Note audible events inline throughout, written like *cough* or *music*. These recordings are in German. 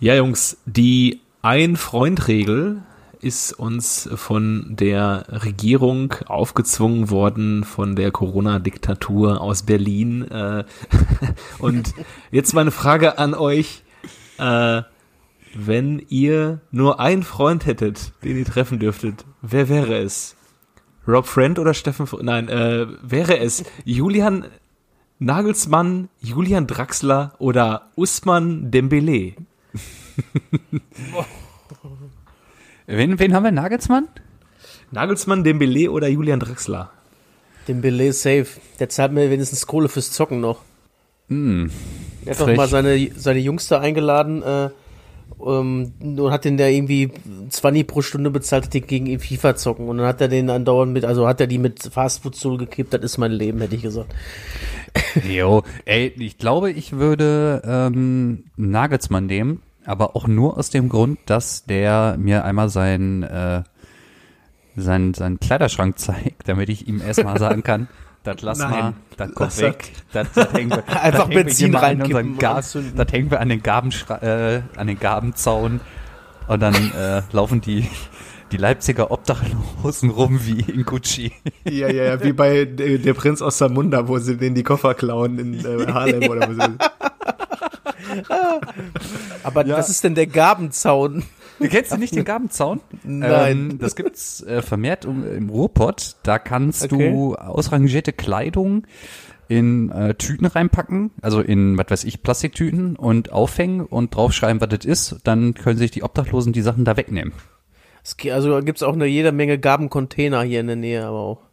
Ja, Jungs, die Ein-Freund-Regel ist uns von der Regierung aufgezwungen worden, von der Corona-Diktatur aus Berlin. Äh, *laughs* und jetzt meine Frage an euch. Äh, wenn ihr nur einen Freund hättet, den ihr treffen dürftet, wer wäre es? Rob Friend oder Steffen? F Nein, äh, wäre es Julian Nagelsmann, Julian Draxler oder Usman Dembele? Wen, wen haben wir? Nagelsmann? Nagelsmann, Dembele oder Julian Draxler? Dembele safe. Der zahlt mir wenigstens Kohle fürs Zocken noch. Hm. Er hat doch mal seine, seine Jüngste eingeladen äh, um, und hat den der irgendwie 20 pro Stunde bezahlt, die gegen ihn FIFA zocken. Und dann hat er den andauernd mit, also hat er die mit Fastfood zugekippt. Das ist mein Leben, hätte ich gesagt. Jo, ey, ich glaube, ich würde ähm, Nagelsmann nehmen, aber auch nur aus dem Grund, dass der mir einmal sein äh, sein, sein Kleiderschrank *laughs* zeigt, damit ich ihm erstmal sagen kann, das lass Nein. mal, das kommt Lass weg. Das, das hängen wir, *laughs* Einfach das Benzin reinkippen unseren anzünden. Das hängen wir an den, äh, an den Gabenzaun und dann äh, laufen die, die Leipziger Obdachlosen rum wie in Gucci. Ja, ja, ja, wie bei der, der Prinz aus Samunda, wo sie den die Koffer klauen in äh, Harlem oder so. *laughs* *laughs* Aber was ist denn der Gabenzaun? Kennst du nicht den Gabenzaun? Nein. Ähm, das gibt's äh, vermehrt im Ruhrpott. Da kannst Okay. du ausrangierte Kleidung in äh, Tüten reinpacken, also in, was weiß ich, Plastiktüten und aufhängen und draufschreiben, was das ist. Dann können sich die Obdachlosen die Sachen da wegnehmen. Es Also gibt es auch eine jede Menge Gabencontainer hier in der Nähe, aber auch.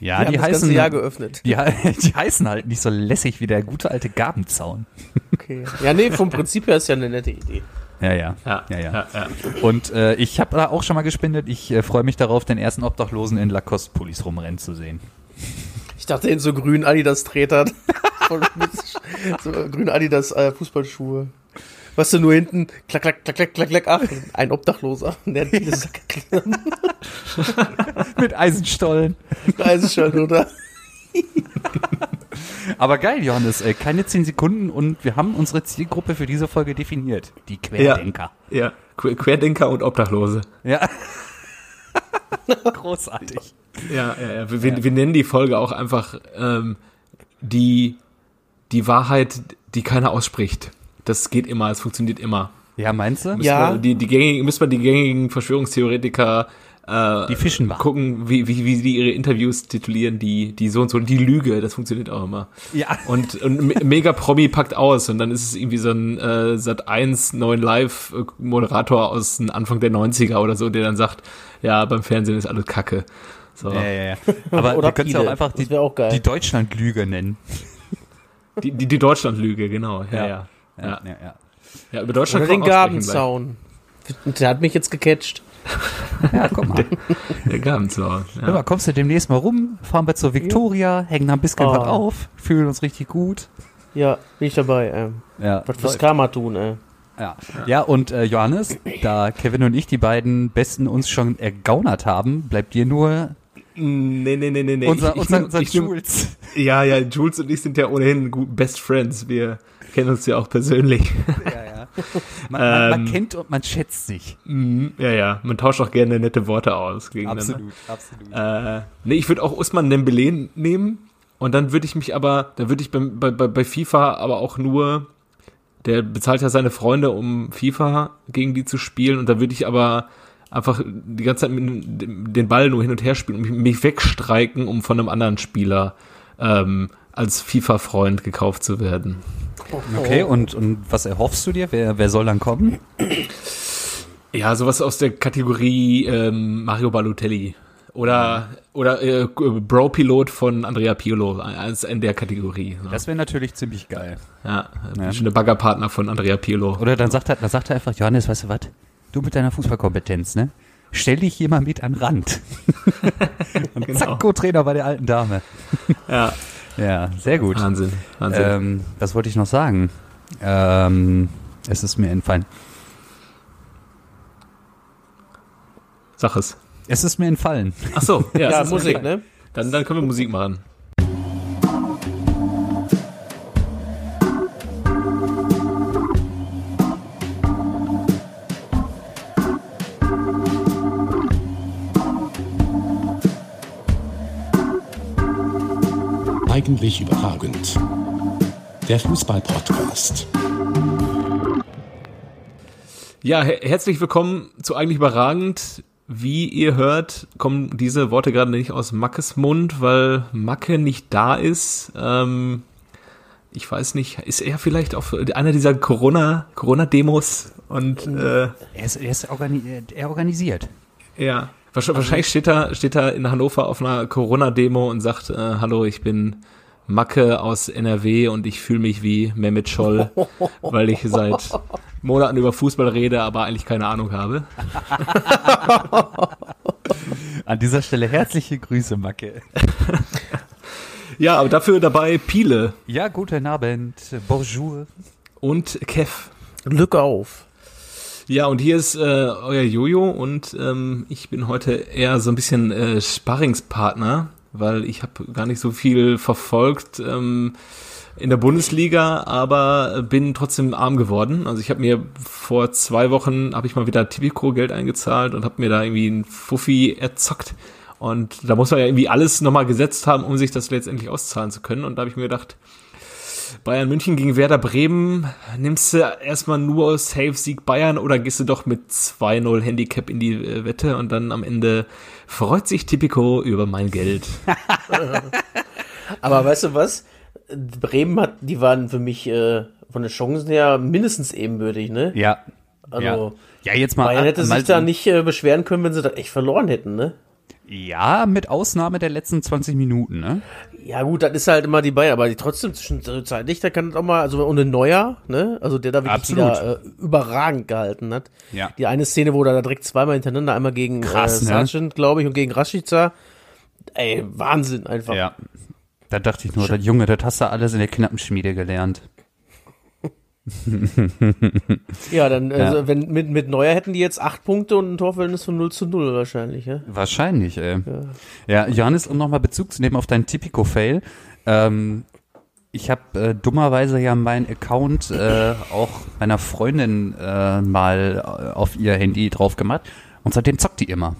Ja, haben die das heißen, ganze Jahr geöffnet. die, *laughs* die heißen halt nicht so lässig wie der gute alte Gabenzaun. Okay. Ja, nee, vom Prinzip her ist ja eine nette Idee. Ja, ja. Ja, ja, ja. ja, ja. Und äh, ich habe da auch schon mal gespendet. Ich äh, freue mich darauf, den ersten Obdachlosen in Lacoste-Pullis rumrennen zu sehen. Ich dachte in so grünen Adidas-Tretern. *laughs* So grüne Adidas äh, Fußballschuhe. Was du nur hinten, klack, klack, klack, klack, klack, klack, ach, ein Obdachloser. *laughs* Der hat viele Sacke *laughs* Mit Eisenstollen. Also schon, oder? *laughs* Aber geil, Johannes, äh, keine zehn Sekunden und wir haben unsere Zielgruppe für diese Folge definiert. Die Querdenker. Ja, Que- Querdenker und Obdachlose. Ja. Großartig. Ja, ja, ja. Wir, wir, wir nennen die Folge auch einfach ähm, die, die Wahrheit, die keiner ausspricht. Das geht immer, es funktioniert immer. Ja, meinst du? Müssen Ja. Wir, die, die gängigen, müssen wir die gängigen Verschwörungstheoretiker äh, Die fischen wir. gucken, wie, wie, wie die ihre Interviews titulieren, die, die so und so, die Lüge, das funktioniert auch immer. Ja. Und, und Me- Mega Promi packt aus und dann ist es irgendwie so ein äh, Sat 1 neuen Live-Moderator aus den Anfang der 90er oder so, der dann sagt, ja, beim Fernsehen ist alles Kacke. So. Ja, ja, ja. Aber Oder wir können ja auch einfach die, auch die Deutschlandlüge nennen. Die, die, die Deutschlandlüge, genau. Ja, Ja. ja. Ja, ja. ja, ja. ja über Deutschland Oder den Gabenzaun. Der hat mich jetzt gecatcht. Ja, guck mal. gleich. *laughs* Der Gabenzaun. Hör mal, Ja. kommst du demnächst mal rum, fahren wir zur Victoria, hängen da ein bisschen Oh. was auf, fühlen uns richtig gut. Ja, bin ich dabei. Ähm. Ja, Was fürs Karma tun, ey. Ja, ja und äh, Johannes, da Kevin und ich die beiden Besten uns schon ergaunert haben, bleibt dir nur Nee, nee, nee, nee, nee. unser, Ich- ich unser, ich nehm- Jules. Ja, ja, Jules und ich sind ja ohnehin gut Best Friends. Wir kennen uns ja auch persönlich. Ja, ja. Man, man, man Ähm. kennt und man schätzt sich. Mhm, ja, ja, man tauscht auch gerne nette Worte aus gegeneinander. absolut. Äh, nee, ich würde auch Usman Dembele nehmen und dann würde ich mich aber, da würde ich bei, bei, bei FIFA aber auch nur, der bezahlt ja seine Freunde, um FIFA gegen die zu spielen und da würde ich aber einfach die ganze Zeit den Ball nur hin und her spielen und mich, mich wegstreiken, um von einem anderen Spieler ähm, als FIFA-Freund gekauft zu werden. Okay, und, und was erhoffst du dir? Wer, wer soll dann kommen? Ja, sowas aus der Kategorie ähm, Mario Balotelli. Oder, oder äh, Bro-Pilot von Andrea Pirlo, als in der Kategorie. So. Das wäre natürlich ziemlich geil. Ja, Ja. der Baggerpartner von Andrea Pirlo. Oder dann sagt er, dann sagt er einfach, Johannes, weißt du was? Du mit deiner Fußballkompetenz, ne? Stell dich hier mal mit an den Rand. *laughs* und Genau. zack, Co-Trainer bei der alten Dame. Ja, Ja, sehr gut. Wahnsinn. Wahnsinn. Ähm, was wollte ich noch sagen? Ähm, es ist mir entfallen. Sag es. Es ist mir entfallen. Ach so, ja, *laughs* Ja, es ist Musik, ne? Dann, dann können wir Musik machen. Eigentlich überragend. Der Fußball-Podcast. Ja, her herzlich willkommen zu eigentlich überragend. Wie ihr hört, kommen diese Worte gerade nicht aus Mackes Mund, weil Macke nicht da ist. Ähm, ich weiß nicht, ist er vielleicht auf einer dieser Corona Corona Demos und äh, Er ist, er ist organi er organisiert. ja wahrscheinlich steht er steht er in Hannover auf einer Corona Demo und sagt äh, hallo ich bin Macke aus NRW und ich fühle mich wie Mehmet Scholl, *laughs* weil ich seit Monaten über Fußball rede, aber eigentlich keine Ahnung habe. *laughs* An dieser Stelle herzliche Grüße, Macke. Ja, aber dafür dabei Piele Ja, guten Abend. Bonjour. und Kev. Glück auf. Ja, und hier ist äh, euer Jojo und ähm, ich bin heute eher so ein bisschen äh, Sparringspartner, weil ich habe gar nicht so viel verfolgt ähm, in der Bundesliga, aber bin trotzdem arm geworden. Also ich habe mir vor zwei Wochen habe ich mal wieder Tipico Geld eingezahlt und habe mir da irgendwie ein Fuffi erzockt. Und da muss man ja irgendwie alles nochmal gesetzt haben, um sich das letztendlich auszahlen zu können. Und da habe ich mir gedacht, Bayern München gegen Werder Bremen, nimmst du erstmal nur Safe-Sieg Bayern oder gehst du doch mit 2-0 Handicap in die äh, Wette und dann am Ende freut sich Tipico über mein Geld. *laughs* Aber weißt du was? Bremen hat, die waren für mich äh, von den Chancen her mindestens ebenbürtig, ne? Ja. Also, ja. ja, jetzt mal. Bayern hätte mal, sich da nicht äh, beschweren können, wenn sie da echt verloren hätten, ne? Ja, mit Ausnahme der letzten 20 Minuten, ne? Ja gut, das ist halt immer die Bayern, aber die trotzdem zwischenzeitlich, da kann das auch mal, also ohne Neuer, ne, also der da wirklich Absolut. wieder äh, überragend gehalten hat. Ja. Die eine Szene, wo er da direkt zweimal hintereinander, einmal gegen Krass, äh, ne? Sargent, glaube ich, und gegen Rashica. Ey, Wahnsinn einfach. Ja. Da dachte ich nur, das Junge, das hast du alles in der Knappenschmiede gelernt. *laughs* Ja, dann, Ja. Also, wenn mit, mit Neuer hätten die jetzt acht Punkte und ein Torverhältnis von 0 zu 0 wahrscheinlich, ja. Wahrscheinlich, ey. Ja, Johannes, um nochmal Bezug zu nehmen auf deinen Typico-Fail. Ähm, ich habe äh, dummerweise ja meinen Account äh, auch meiner Freundin äh, mal äh, auf ihr Handy drauf gemacht und seitdem zockt die immer.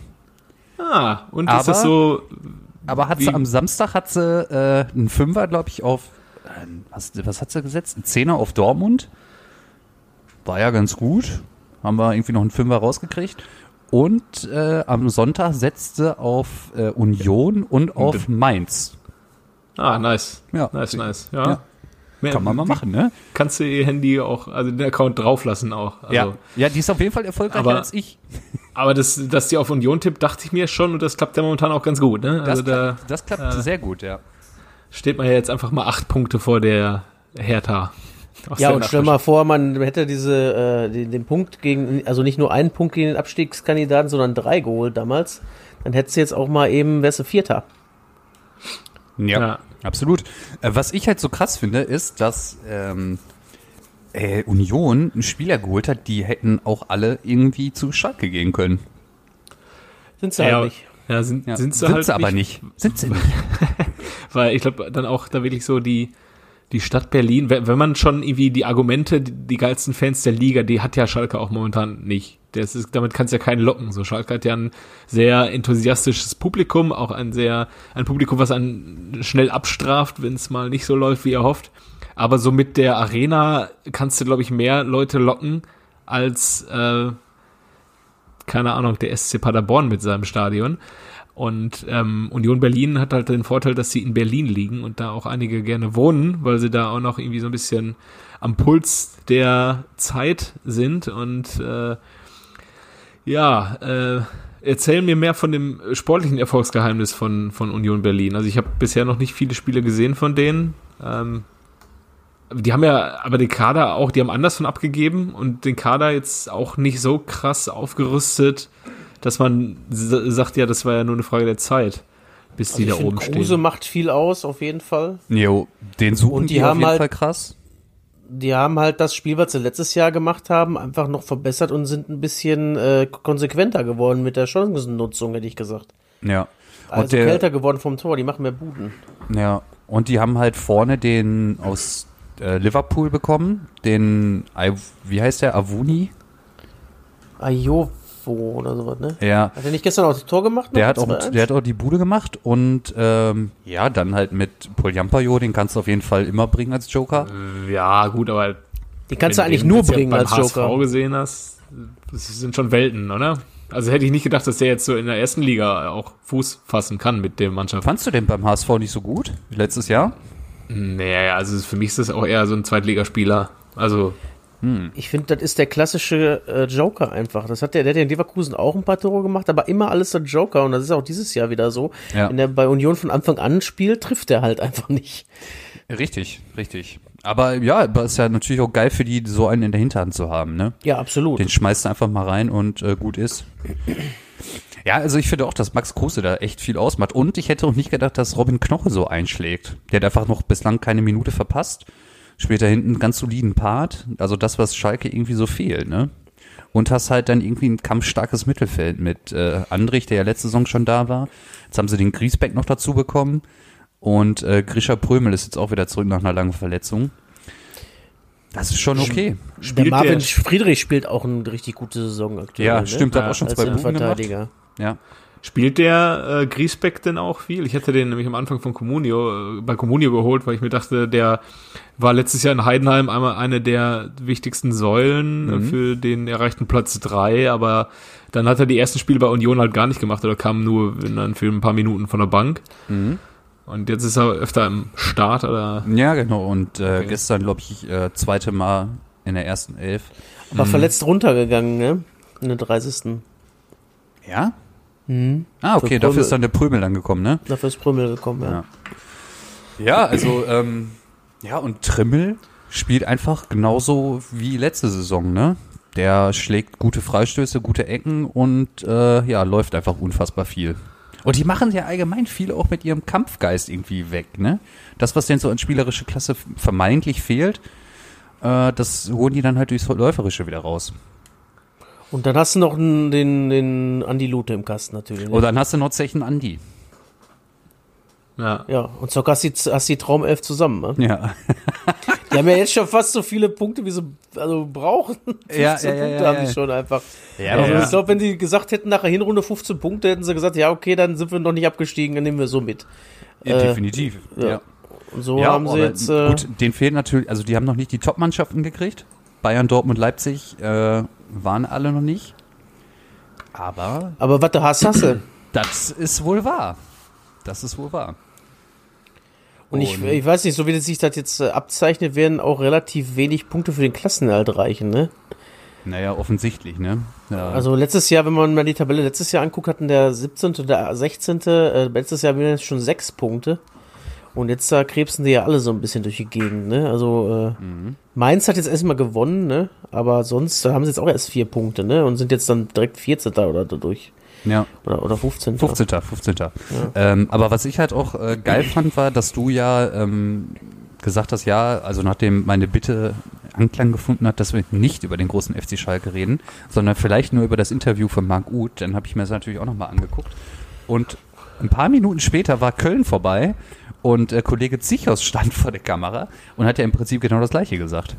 Ah, und ist Aber- das so, Aber hat sie am Samstag hat sie äh, einen Fünfer, glaube ich, auf äh, was, was hat sie gesetzt? Ein Zehner auf Dortmund. War ja ganz gut. Haben wir irgendwie noch einen Fünfer rausgekriegt. Und äh, am Sonntag setzte auf äh, Union und auf Mainz. ah, nice. Ja. Nice, nice. Ja. Ja. Mehr- Kann man mal machen, ne? Kannst du ihr Handy auch, also den Account drauflassen auch. Also, ja. ja, die ist auf jeden Fall erfolgreicher Aber- als ich. Aber das, dass die auf Union tippt, dachte ich mir schon und das klappt ja momentan auch ganz gut, ne? Das Also da klappt, das klappt sehr gut, ja. Steht man ja jetzt einfach mal acht Punkte vor der Hertha. Ja, und stell mal vor, man hätte diese, äh, den, den Punkt gegen, also nicht nur einen Punkt gegen den Abstiegskandidaten, sondern drei geholt damals. Dann hättest du jetzt auch mal eben, wärst du Vierter. Ja, Ja. absolut. Äh, was ich halt so krass finde, ist, dass ähm, äh, Union einen Spieler geholt hat, die hätten auch alle irgendwie zu Schalke gehen können. Sind sie Ja, halt nicht. ja, sind, Ja. sind sie halt aber nicht. Sind sie nicht. *laughs* Weil ich glaube, dann auch da wirklich so die, die Stadt Berlin, wenn, man schon irgendwie die Argumente, die, die geilsten Fans der Liga, die hat ja Schalke auch momentan nicht. Das ist, damit kannst du ja keinen locken. So Schalke hat ja ein sehr enthusiastisches Publikum, auch ein sehr, ein Publikum, was einen schnell abstraft, wenn es mal nicht so läuft, wie er hofft. Aber so mit der Arena kannst du, glaube ich, mehr Leute locken als, äh, keine Ahnung, der SC Paderborn mit seinem Stadion. Und ähm, Union Berlin hat halt den Vorteil, dass sie in Berlin liegen und da auch einige gerne wohnen, weil sie da auch noch irgendwie so ein bisschen am Puls der Zeit sind. Und äh, ja, äh, erzähl mir mehr von dem sportlichen Erfolgsgeheimnis von, von Union Berlin. Also ich habe bisher noch nicht viele Spiele gesehen von denen. Ähm, die haben ja aber den Kader auch, die haben anders von abgegeben und den Kader jetzt auch nicht so krass aufgerüstet, dass man sagt, ja, das war ja nur eine Frage der Zeit, bis die Also ich da oben Kruse stehen. macht viel aus, auf jeden Fall. Jo, den suchen Und die, die auf haben jeden halt- Fall krass. Die haben halt das Spiel, was sie letztes Jahr gemacht haben, einfach noch verbessert und sind ein bisschen äh, konsequenter geworden mit der Chancennutzung, hätte ich gesagt. Ja. Und Also der, kälter geworden vom Tor, die machen mehr Buden. ja. Und die haben halt vorne den aus äh, Liverpool bekommen, den, wie heißt der, Avuni? Ayo oder sowas, ne? Ja. Hat er nicht gestern auch das Tor gemacht? Der hat, auch, 2-1? der hat auch die Bude gemacht und ähm, ja, dann halt mit Paul Jampayo, den kannst du auf jeden Fall immer bringen als Joker. Ja, gut, aber. Den kannst du eigentlich den nur bringen beim als HSV Joker. gesehen hast, das sind schon Welten, oder? Also hätte ich nicht gedacht, dass der jetzt so in der ersten Liga auch Fuß fassen kann mit der Mannschaft. Fandst du den beim HSV nicht so gut wie letztes Jahr? Naja, also für mich ist das auch eher so ein Zweitligaspieler. Also, Ich finde, das ist der klassische äh, Joker einfach. Das hat der, der hat ja in Leverkusen auch ein paar Tore gemacht, aber immer alles der Joker und das ist auch dieses Jahr wieder so. Ja. Wenn er bei Union von Anfang an spielt, trifft er halt einfach nicht. Richtig, richtig. Aber ja, aber ist ja natürlich auch geil für die, so einen in der Hinterhand zu haben, ne? Ja, absolut. Den schmeißt du einfach mal rein und äh, gut ist. Ja, also ich finde auch, dass Max Kruse da echt viel ausmacht. Und ich hätte auch nicht gedacht, dass Robin Knoche so einschlägt. Der hat einfach noch bislang keine Minute verpasst. Spielt da hinten einen ganz soliden Part. Also das, was Schalke irgendwie so fehlt, ne? Und hast halt dann irgendwie ein kampfstarkes Mittelfeld mit äh, Andrich, der ja letzte Saison schon da war. Jetzt haben sie den Griesbeck noch dazu bekommen. Und äh, Grisha Prömel ist jetzt auch wieder zurück nach einer langen Verletzung. Das ist schon okay. der spielt Marvin der- Friedrich spielt auch eine richtig gute Saison aktuell. Ja, ne? stimmt, hat Ja, auch schon zwei Buden gemacht. Ja. Spielt der äh, Griesbeck denn auch viel? Ich hatte den nämlich am Anfang von Comunio, äh, bei Comunio geholt, weil ich mir dachte, der war letztes Jahr in Heidenheim einmal eine der wichtigsten Säulen äh, für den erreichten Platz drei, aber dann hat er die ersten Spiele bei Union halt gar nicht gemacht oder kam nur in, dann für ein paar Minuten von der Bank. Und jetzt ist er öfter im Start oder Ja, genau. Und äh, Okay. gestern, glaube ich, äh, zweite Mal in der ersten Elf. Aber verletzt runtergegangen, ne? In der 30. Ja? Ah, okay, Für dafür ist dann der Prömel dann gekommen, ne? Dafür ist Prümmel gekommen, ja. Ja. Ja, also, ähm, ja, und Trimmel spielt einfach genauso wie letzte Saison, ne? Der schlägt gute Freistöße, gute Ecken und äh, ja, läuft einfach unfassbar viel. Und die machen ja allgemein viel auch mit ihrem Kampfgeist irgendwie weg, ne? Das, was denen so an spielerische Klasse vermeintlich fehlt, äh, das holen die dann halt durchs Läuferische wieder raus. Und dann hast du noch einen, den, den Andi Lute im Kasten natürlich. Ne? Und dann hast du noch Zechen Andi. ja. ja, und so hast du die, hast die Traumelf zusammen. Ne? Ja. *laughs* Die haben ja jetzt schon fast so viele Punkte, wie sie also brauchen. 15 Ja, ja, ja, Punkte ja, haben ja. die schon einfach. Ja, also ja. ich glaube, wenn die gesagt hätten, nach der Hinrunde 15 Punkte, hätten sie gesagt, ja, okay, dann sind wir noch nicht abgestiegen, dann nehmen wir so mit. Ja, Äh, definitiv. ja. Ja. Und so ja, haben sie jetzt. Äh, gut, denen fehlen natürlich, also die haben noch nicht die Top-Mannschaften gekriegt. Bayern, Dortmund, Leipzig äh, waren alle noch nicht. Aber aber was du hast, hast du. das ist wohl wahr. Das ist wohl wahr. Und ich, Und- ich weiß nicht, so wie das sich das jetzt äh, abzeichnet, werden auch relativ wenig Punkte für den Klassenerhalt reichen, ne? Naja, offensichtlich, ne? Ja. Also letztes Jahr, wenn man mal die Tabelle letztes Jahr anguckt, hatten der 17. und der 16. Äh, letztes Jahr waren es schon sechs Punkte. Und jetzt da krebsen die ja alle so ein bisschen durch die Gegend, ne? Also äh, Mainz hat jetzt erstmal gewonnen, ne? Aber sonst haben sie jetzt auch erst vier Punkte, ne? Und sind jetzt dann direkt 14. oder dadurch. ja. Oder, oder 15. 15. 15. Ähm, aber was ich halt auch äh, geil fand, war, dass du ja ähm, gesagt hast, ja, also nachdem meine Bitte Anklang gefunden hat, dass wir nicht über den großen FC Schalke reden, sondern vielleicht nur über das Interview von Marc Uth, dann habe ich mir das natürlich auch nochmal angeguckt. Und ein paar Minuten später war Köln vorbei und äh, Kollege Zichos stand *laughs* vor der Kamera und hat ja im Prinzip genau das gleiche gesagt.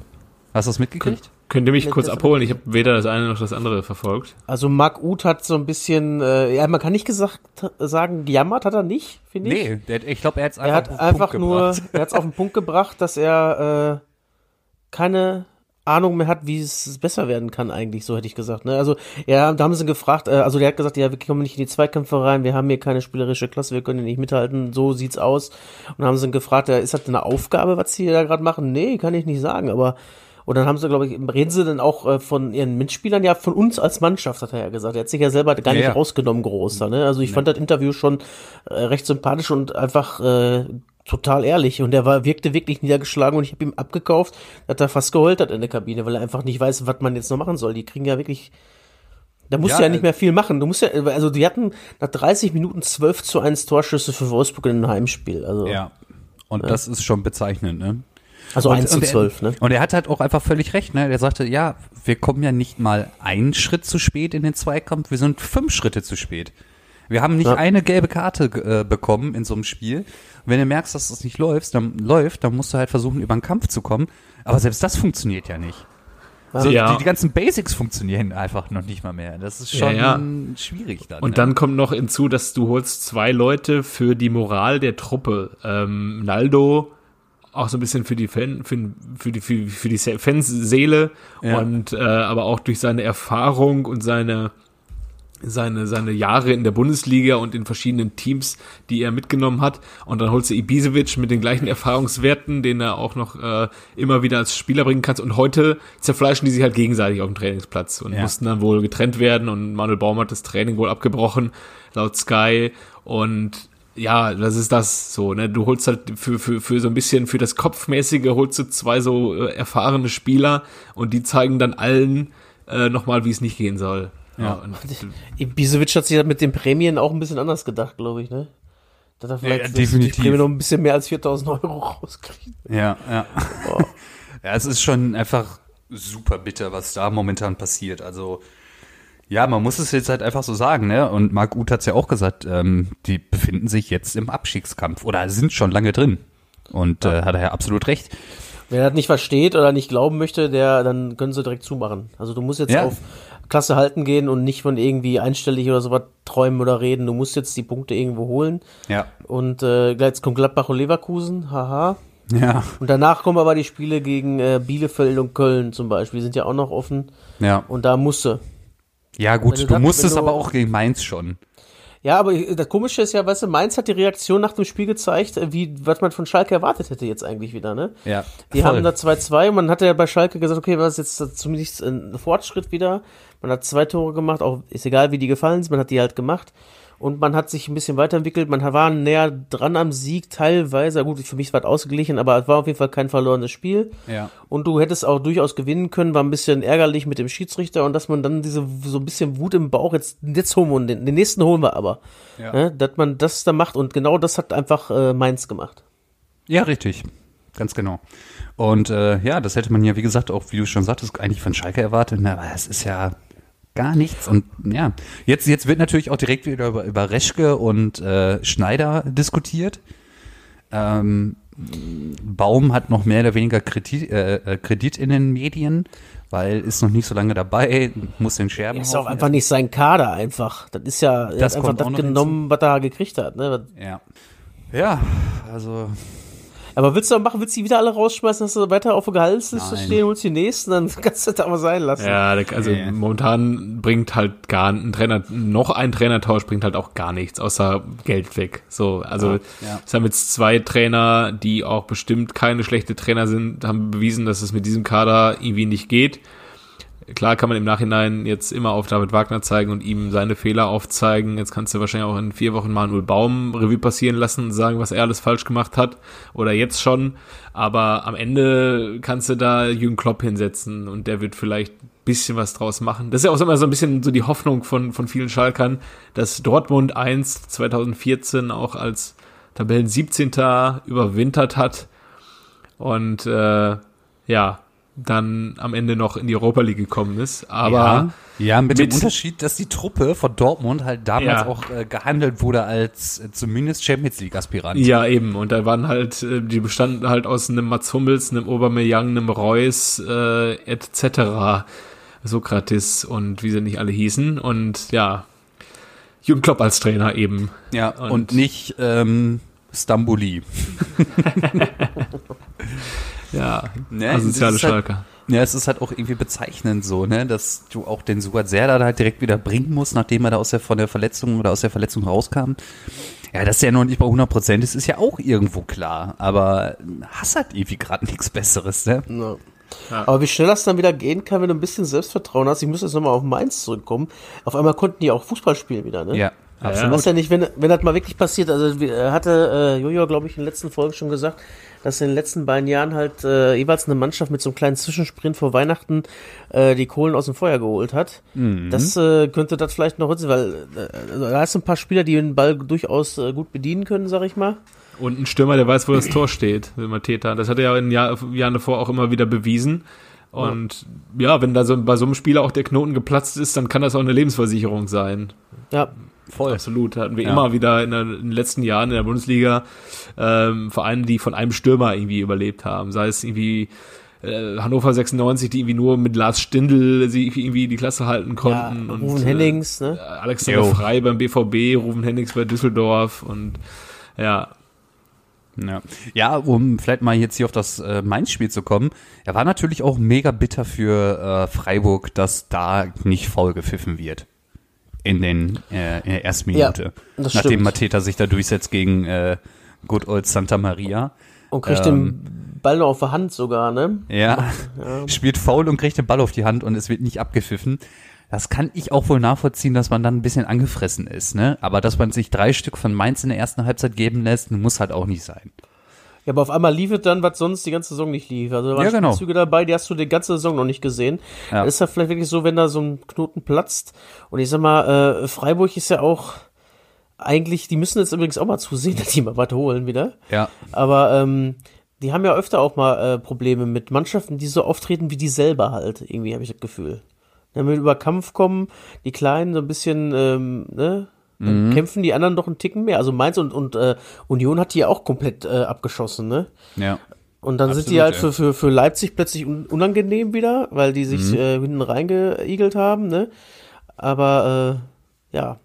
Hast du das mitgekriegt? Könnt ihr mich kurz abholen? Ich habe weder das eine noch das andere verfolgt. Also Marc Uth hat so ein bisschen, äh, ja, man kann nicht gesagt sagen, gejammert hat er nicht, finde ich. Nee, der, ich glaube, er hat's Er hat auf den einfach Punkt nur, gebracht. er hat es auf den Punkt gebracht, dass er äh, keine Ahnung mehr hat, wie es besser werden kann eigentlich, so hätte ich gesagt. Ne? Also ja, da haben sie gefragt, äh, also der hat gesagt, ja, wir kommen nicht in die Zweikämpfe rein, wir haben hier keine spielerische Klasse, wir können hier nicht mithalten, so sieht's aus. Und dann haben sie ihn gefragt, ja, ist das eine Aufgabe, was sie da gerade machen? Nee, kann ich nicht sagen, aber und dann haben sie, glaube ich, reden sie dann auch äh, von ihren Mitspielern, ja, von uns als Mannschaft, hat er ja gesagt. Er hat sich ja selber gar Ja, nicht ja. rausgenommen, groß da, ne? Also ich fand das Interview schon äh, recht sympathisch und einfach äh, total ehrlich. Und der war, wirkte wirklich niedergeschlagen und ich habe ihm abgekauft, dass er fast geheult hat in der Kabine, weil er einfach nicht weiß, was man jetzt noch machen soll. Die kriegen ja wirklich. Da musst Ja, du ja äh, nicht mehr viel machen. Du musst ja, also die hatten nach 30 Minuten 12 zu 1 Torschüsse für Wolfsburg in einem Heimspiel. Also, Ja. Und das ist schon bezeichnend, ne? Also Und- 1 zu und er- 12, ne? Und er hat halt auch einfach völlig recht, ne? Der sagte, ja, wir kommen ja nicht mal einen Schritt zu spät in den Zweikampf, wir sind fünf Schritte zu spät. Wir haben nicht Ja. eine gelbe Karte äh, bekommen in so einem Spiel. Wenn du merkst, dass das nicht läuft, dann läuft, dann musst du halt versuchen, über den Kampf zu kommen. Aber selbst das funktioniert ja nicht. So, Ja. die, die ganzen Basics funktionieren einfach noch nicht mal mehr. Das ist schon Ja, ja. schwierig dann. Und ne? dann kommt noch hinzu, dass du holst zwei Leute für die Moral der Truppe. Ähm, Naldo auch so ein bisschen für die Fan, für, für die für, für die Fanseele Ja. und äh, aber auch durch seine Erfahrung und seine seine seine Jahre in der Bundesliga und in verschiedenen Teams, die er mitgenommen hat. Und dann holst du Ibisevic mit den gleichen Erfahrungswerten, den er auch noch äh, immer wieder als Spieler bringen kannst. Und heute zerfleischen die sich halt gegenseitig auf dem Trainingsplatz und Ja. mussten dann wohl getrennt werden. Und Manuel Baum hat das Training wohl abgebrochen, laut Sky. Und ja, das ist das so, ne? Du holst halt für, für, für so ein bisschen, für das Kopfmäßige holst du zwei so äh, erfahrene Spieler und die zeigen dann allen äh, nochmal, wie es nicht gehen soll. Ja. und, Ibisevic hat sich mit den Prämien auch ein bisschen anders gedacht, glaube ich, ne? Dass er vielleicht ja, die definitiv. Prämie noch ein bisschen mehr als 4000 Euro rauskriegt. Ja, ja. *laughs* ja, es ist schon einfach super bitter, was da momentan passiert. Also, ja, man muss es jetzt halt einfach so sagen, ne? Und Marc Uth hat's ja auch gesagt, ähm, die befinden sich jetzt im Abstiegskampf oder sind schon lange drin. Und äh, hat er ja absolut recht. Wer das nicht versteht oder nicht glauben möchte, der, dann können sie direkt zumachen. Also du musst jetzt Ja. auf Klasse halten gehen und nicht von irgendwie einstellig oder sowas träumen oder reden. Du musst jetzt die Punkte irgendwo holen. Ja. Und äh, jetzt kommt Gladbach und Leverkusen, haha. Ja. Und danach kommen aber die Spiele gegen äh, Bielefeld und Köln zum Beispiel, die sind ja auch noch offen. Ja. Und da musste. Ja, gut, du du musstest du- aber auch gegen Mainz schon. Ja, aber das Komische ist ja, weißt du, Mainz hat die Reaktion nach dem Spiel gezeigt, äh, wie, was man von Schalke erwartet hätte jetzt eigentlich wieder, ne? Ja. Die voll. haben da 2-2 und man hatte ja bei Schalke gesagt, okay, was ist jetzt zumindest ein Fortschritt wieder. Man hat zwei Tore gemacht, auch ist egal, wie die gefallen sind, man hat die halt gemacht. Und man hat sich ein bisschen weiterentwickelt, man war näher dran am Sieg teilweise. Gut, für mich war es ausgeglichen, aber es war auf jeden Fall kein verlorenes Spiel. Ja. Und du hättest auch durchaus gewinnen können, war ein bisschen ärgerlich mit dem Schiedsrichter und dass man dann diese so ein bisschen Wut im Bauch, jetzt, jetzt holen wir den, den nächsten holen wir aber. Ja. Ne, dass man das da macht und genau das hat einfach äh, Mainz gemacht. Ja, richtig. Ganz genau. Und äh, ja, das hätte man ja, wie gesagt, auch, wie du schon sagtest, eigentlich von Schalke erwartet. Na, aber es ist ja gar nichts. Und ja, jetzt, jetzt wird natürlich auch direkt wieder über, über Reschke und äh, Schneider diskutiert. Ähm, Baum hat noch mehr oder weniger Kredit, äh, äh, Kredit in den Medien, weil ist noch nicht so lange dabei, muss den Scherben Ist auch einfach nicht sein Kader einfach. Das ist ja, Das einfach das genommen, was er gekriegt hat. Ne? Ja. Ja, also Aber willst du auch machen, willst du die wieder alle rausschmeißen, dass du weiter auf der Gehaltsliste Nein. stehen, holst die nächsten, dann *laughs* kannst du das aber sein lassen. Ja, also Nee. momentan bringt halt gar ein Trainer, noch ein Trainertausch bringt halt auch gar nichts, außer Geld weg. So, also ja. es haben jetzt zwei Trainer, die auch bestimmt keine schlechte Trainer sind, haben bewiesen, dass es mit diesem Kader irgendwie nicht geht. Klar kann man im Nachhinein jetzt immer auf David Wagner zeigen und ihm seine Fehler aufzeigen. Jetzt kannst du wahrscheinlich auch in vier Wochen Manuel Baum Revue passieren lassen und sagen, was er alles falsch gemacht hat. Oder jetzt schon. Aber am Ende kannst du da Jürgen Klopp hinsetzen und der wird vielleicht ein bisschen was draus machen. Das ist ja auch immer so ein bisschen so die Hoffnung von, von vielen Schalkern, dass Dortmund 1 2014 auch als Tabellen 17. überwintert hat und äh, ja, dann am Ende noch in die Europa League gekommen ist. Aber ja, ja mit, dem mit- Unterschied, dass die Truppe von Dortmund halt damals Ja. auch äh, gehandelt wurde als äh, zumindest Champions League Aspirant. Ja, eben. Und da waren halt, äh, die bestanden halt aus einem Mats Hummels, einem Aubameyang, einem Reus, äh, etc. Sokrates und wie sie nicht alle hießen. Und ja, Jürgen Klopp als Trainer eben. Ja, Und- und, nicht ähm, Stambuli. *laughs* *laughs* Ja, Ne, asoziale ist halt- Schalker. Ja, es ist halt auch irgendwie bezeichnend so, ne, dass du auch den Suat Serdar da halt direkt wieder bringen musst, nachdem er da aus der, von der Verletzung oder aus der Verletzung rauskam. Ja, dass der noch nicht bei 100 Prozent ist, ist ja auch irgendwo klar. Aber hast halt irgendwie gerade nichts Besseres, ne? Ja. Ja. Aber wie schnell das dann wieder gehen kann, wenn du ein bisschen Selbstvertrauen hast, ich muss jetzt nochmal auf Mainz zurückkommen. Auf einmal konnten die auch Fußball spielen wieder, ne? Ja, Ja, Du ja. weißt ja nicht, wenn, wenn das mal wirklich passiert, also äh, hatte äh, Jojo, glaube ich, in den letzten Folgen schon gesagt, dass in den letzten beiden Jahren halt äh, jeweils eine Mannschaft mit so einem kleinen Zwischensprint vor Weihnachten äh, die Kohlen aus dem Feuer geholt hat. Das äh, könnte das vielleicht noch nutzen, weil äh, da hast du ein paar Spieler, die den Ball durchaus äh, gut bedienen können, sag ich mal. Und ein Stürmer, der weiß, wo das Tor steht, will Mateta. Das hat er ja in Jahr, Jahren davor auch immer wieder bewiesen. Und ja, wenn da so bei so einem Spieler auch der Knoten geplatzt ist, dann kann das auch eine Lebensversicherung sein. Ja, voll. Absolut. Hatten wir Ja. immer wieder in, der, in den letzten Jahren in der Bundesliga ähm, Vereine, die von einem Stürmer irgendwie überlebt haben. Sei es irgendwie äh, Hannover 96, die irgendwie nur mit Lars Stindl sie irgendwie die Klasse halten konnten. Ja, und, Ruven äh, Hennings, ne? Alexander Jo. Frei beim BVB, Ruven Hennings bei Düsseldorf und ja, Ja. ja, um vielleicht mal jetzt hier auf das äh, Mainz-Spiel zu kommen. Er war natürlich auch mega bitter für äh, Freiburg, dass da nicht faul gepfiffen wird. In, den, äh, in der ersten Ja, Minute. das nachdem stimmt. Mateta sich da durchsetzt gegen äh, Good Old Santa Maria. Und kriegt Ähm. den Ball noch auf der Hand sogar, ne? Ja, *laughs* spielt faul und kriegt den Ball auf die Hand und es wird nicht abgepfiffen. Das kann ich auch wohl nachvollziehen, dass man dann ein bisschen angefressen ist, ne? Aber dass man sich drei Stück von Mainz in der ersten Halbzeit geben lässt, muss halt auch nicht sein. Ja, aber auf einmal lief es dann, was sonst die ganze Saison nicht lief. Also da waren Ja, genau. Spielzüge dabei, die hast du die ganze Saison noch nicht gesehen. Ja. Ist ja vielleicht wirklich so, wenn da so ein Knoten platzt. Und ich sag mal, äh, Freiburg ist ja auch eigentlich, die müssen jetzt übrigens auch mal zusehen, *laughs* dass die mal was holen wieder. Ja. Aber ähm, die haben ja öfter auch mal äh, Probleme mit Mannschaften, die so auftreten wie die selber halt. Irgendwie habe ich das Gefühl. Wenn wir über Kampf kommen, die Kleinen so ein bisschen, ähm, ne? Dann kämpfen die anderen doch einen Ticken mehr. Also Mainz und, und äh, Union hat die ja auch komplett äh, abgeschossen, ne? Ja. Und dann sind Absolut, die halt für, für, für Leipzig plötzlich un unangenehm wieder, weil die sich Mhm. äh, hinten reingeigelt haben, ne? Aber äh, ja,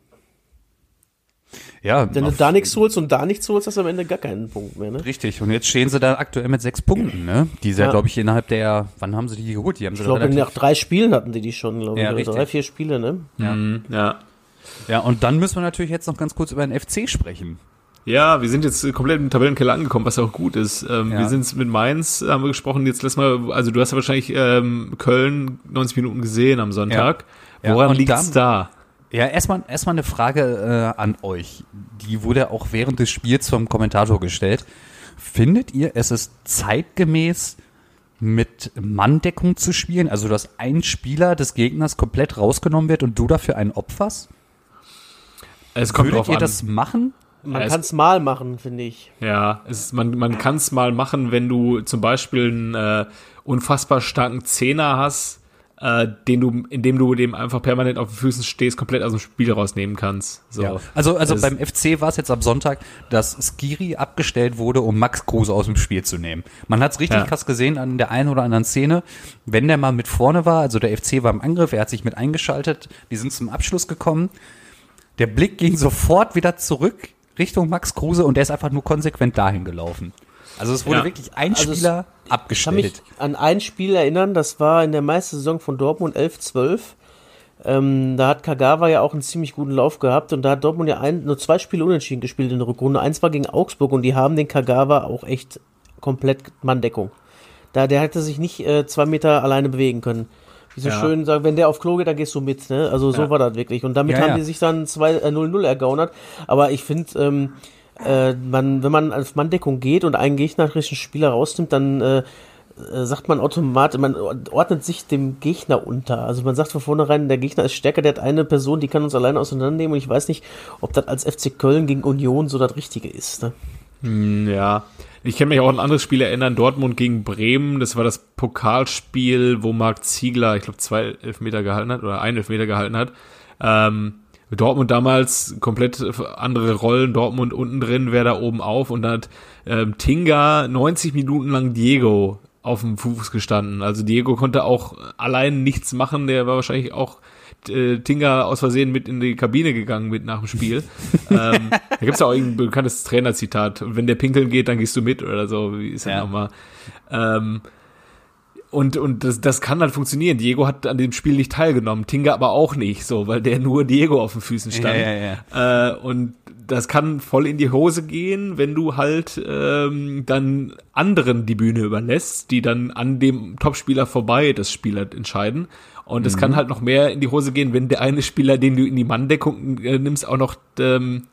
Ja, wenn du da nichts holst und da nichts holst, hast du am Ende gar keinen Punkt mehr, ne? Richtig, und jetzt stehen sie da aktuell mit sechs Punkten, ne? Die sie, Ja. glaube ich, innerhalb der, wann haben sie die geholt? Die haben Ich glaube, nach drei Spielen hatten die die schon, glaube ich. Ja, richtig. drei, vier Spiele, ne? ja. Mhm, ja. Ja, und dann müssen wir natürlich jetzt noch ganz kurz über den FC sprechen. Ja, wir sind jetzt komplett im Tabellenkeller angekommen, was auch gut ist. Ähm, Ja. Wir sind mit Mainz, haben wir gesprochen, jetzt lass mal, also du hast ja wahrscheinlich ähm, Köln 90 Minuten gesehen am Sonntag. Ja, Woran und liegt's da? Ja, erstmal erstmal eine Frage äh, an euch. Die wurde auch während des Spiels vom Kommentator gestellt. Findet ihr, es ist zeitgemäß mit Manndeckung zu spielen? Also, dass ein Spieler des Gegners komplett rausgenommen wird und du dafür einen opferst? Es kommt Würdet ihr an. das machen? Man Ja, kann es mal machen, finde ich. Ja, es ist, man, man kann es mal machen, wenn du zum Beispiel einen äh, unfassbar starken Zehner hast, äh, den du, indem du dem einfach permanent auf den Füßen stehst, komplett aus dem Spiel rausnehmen kannst. So. Ja. Also, also Das- beim FC war es jetzt am Sonntag, dass Skiri abgestellt wurde, um Max Kruse aus dem Spiel zu nehmen. Man hat es richtig Ja. krass gesehen an der einen oder anderen Szene. Wenn der mal mit vorne war, also der FC war im Angriff, er hat sich mit eingeschaltet, die sind zum Abschluss gekommen. Der Blick ging sofort wieder zurück Richtung Max Kruse und der ist einfach nur konsequent dahin gelaufen. Also es wurde Ja. wirklich ein Also es- Spieler Ich kann mich abgestellt. an ein Spiel erinnern, das war in der Meistersaison von Dortmund 11-12. Ähm, da hat Kagawa ja auch einen ziemlich guten Lauf gehabt und da hat Dortmund ja ein, nur zwei Spiele unentschieden gespielt in der Rückrunde. Eins war gegen Augsburg und die haben den Kagawa auch echt komplett Manndeckung. Da, der hätte sich nicht äh, zwei Meter alleine bewegen können. Wie so Ja. schön sagen, wenn der auf Klo geht, dann gehst du mit, ne? Also so Ja. war das wirklich. Und damit Ja, haben die sich dann 2 äh, 0-0 ergaunert. Aber ich finde, ähm, äh, man, wenn man auf Manndeckung geht und einen gegnerischen Spieler rausnimmt, dann äh, äh, sagt man automatisch, man ordnet sich dem Gegner unter. Also man sagt von vornherein, der Gegner ist stärker, der hat eine Person, die kann uns alleine auseinandernehmen und ich weiß nicht, ob das als FC Köln gegen Union so das Richtige ist. Ne? Hm, Ja. Ich kann mich auch an ein anderes Spiel erinnern, Dortmund gegen Bremen. Das war das Pokalspiel, wo Marc Ziegler, ich glaube, zwei Elfmeter gehalten hat oder einen Elfmeter gehalten hat. Ähm, Dortmund damals komplett andere Rollen, Dortmund unten drin, wer da oben auf und dann hat ähm, Tinga 90 Minuten lang Diego auf dem Fuß gestanden. Also Diego konnte auch allein nichts machen, der war wahrscheinlich auch äh, Tinga aus Versehen mit in die Kabine gegangen mit nach dem Spiel. *laughs* ähm, da gibt's ja auch ein bekanntes Trainerzitat. Wenn der pinkeln geht, dann gehst du mit oder so. Wie ist ja Ja. nochmal. Ähm, und, und das, das kann halt funktionieren. Diego hat an dem Spiel nicht teilgenommen, Tinga aber auch nicht, so, weil der nur Diego auf den Füßen stand. Ja, ja, Äh, und das kann voll in die Hose gehen, wenn du halt ähm, dann anderen die Bühne überlässt, die dann an dem Topspieler vorbei das Spiel halt entscheiden. Und es kann halt noch mehr in die Hose gehen, wenn der eine Spieler, den du in die Manndeckung äh, nimmst, auch noch, ähm,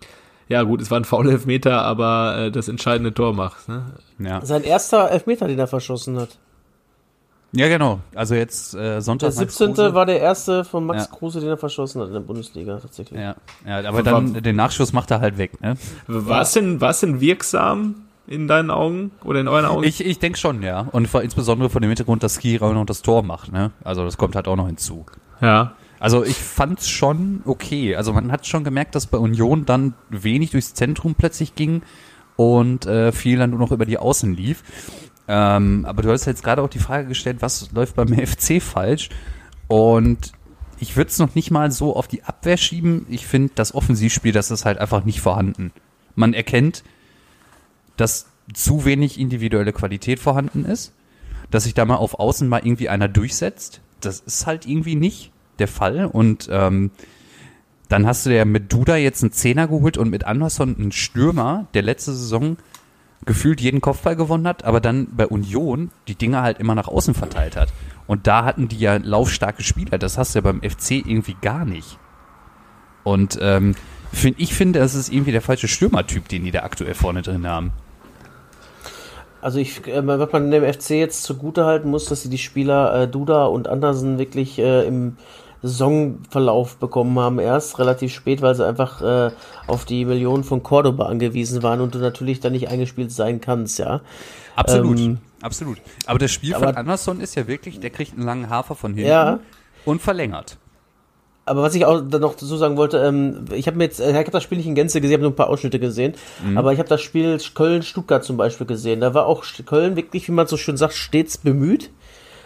ja gut, es war ein fauler Elfmeter, aber äh, das entscheidende Tor macht. Ne? Ja. Sein erster Elfmeter, den er verschossen hat. ja, genau. Also jetzt äh, Sonntag. Der Max 17. Kruse. war der erste von Max Ja. Kruse, den er verschossen hat in der Bundesliga tatsächlich. Ja, ja, aber dann den Nachschuss macht er halt weg, ne? War es denn, war es denn wirksam in deinen Augen oder in euren Augen? Ich, ich denke schon, ja. Und vor, insbesondere von dem Hintergrund, dass Skira noch das Tor macht, ne? Also das kommt halt auch noch hinzu. ja. Also ich fand's schon okay. Also man hat schon gemerkt, dass bei Union dann wenig durchs Zentrum plötzlich ging und äh, viel dann nur noch über die Außen lief. Ähm, aber du hast jetzt gerade auch die Frage gestellt, was läuft beim *laughs* FC falsch? Und ich würde es noch nicht mal so auf die Abwehr schieben. Ich finde, das Offensivspiel, das ist halt einfach nicht vorhanden. Man erkennt, dass zu wenig individuelle Qualität vorhanden ist, dass sich da mal auf Außen mal irgendwie einer durchsetzt. Das ist halt irgendwie nicht der Fall. Und ähm, dann hast du ja mit Duda jetzt einen Zehner geholt und mit Anderson einen Stürmer, der letzte Saison gefühlt jeden Kopfball gewonnen hat, aber dann bei Union die Dinge halt immer nach außen verteilt hat. Und da hatten die ja laufstarke Spieler. Das hast du ja beim FC irgendwie gar nicht. Und ähm, find, ich finde, das ist irgendwie der falsche Stürmertyp, den die da aktuell vorne drin haben. Also ich, äh, was man dem FC jetzt zugute halten muss, dass sie die Spieler äh, Duda und Andersen wirklich äh, im Saisonverlauf bekommen haben, erst relativ spät, weil sie einfach äh, auf die Millionen von Cordoba angewiesen waren und du natürlich da nicht eingespielt sein kannst, ja. Absolut, Ähm, absolut. Aber das Spiel von aber- Anderson ist ja wirklich, der kriegt einen langen Hafer von hinten Ja. und verlängert. Aber was ich auch dann noch dazu sagen wollte, ähm, ich habe mir jetzt, äh, ich habe das Spiel nicht in Gänze gesehen, ich habe nur ein paar Ausschnitte gesehen, aber ich habe das Spiel Köln-Stuttgart zum Beispiel gesehen. Da war auch Köln wirklich, wie man so schön sagt, stets bemüht.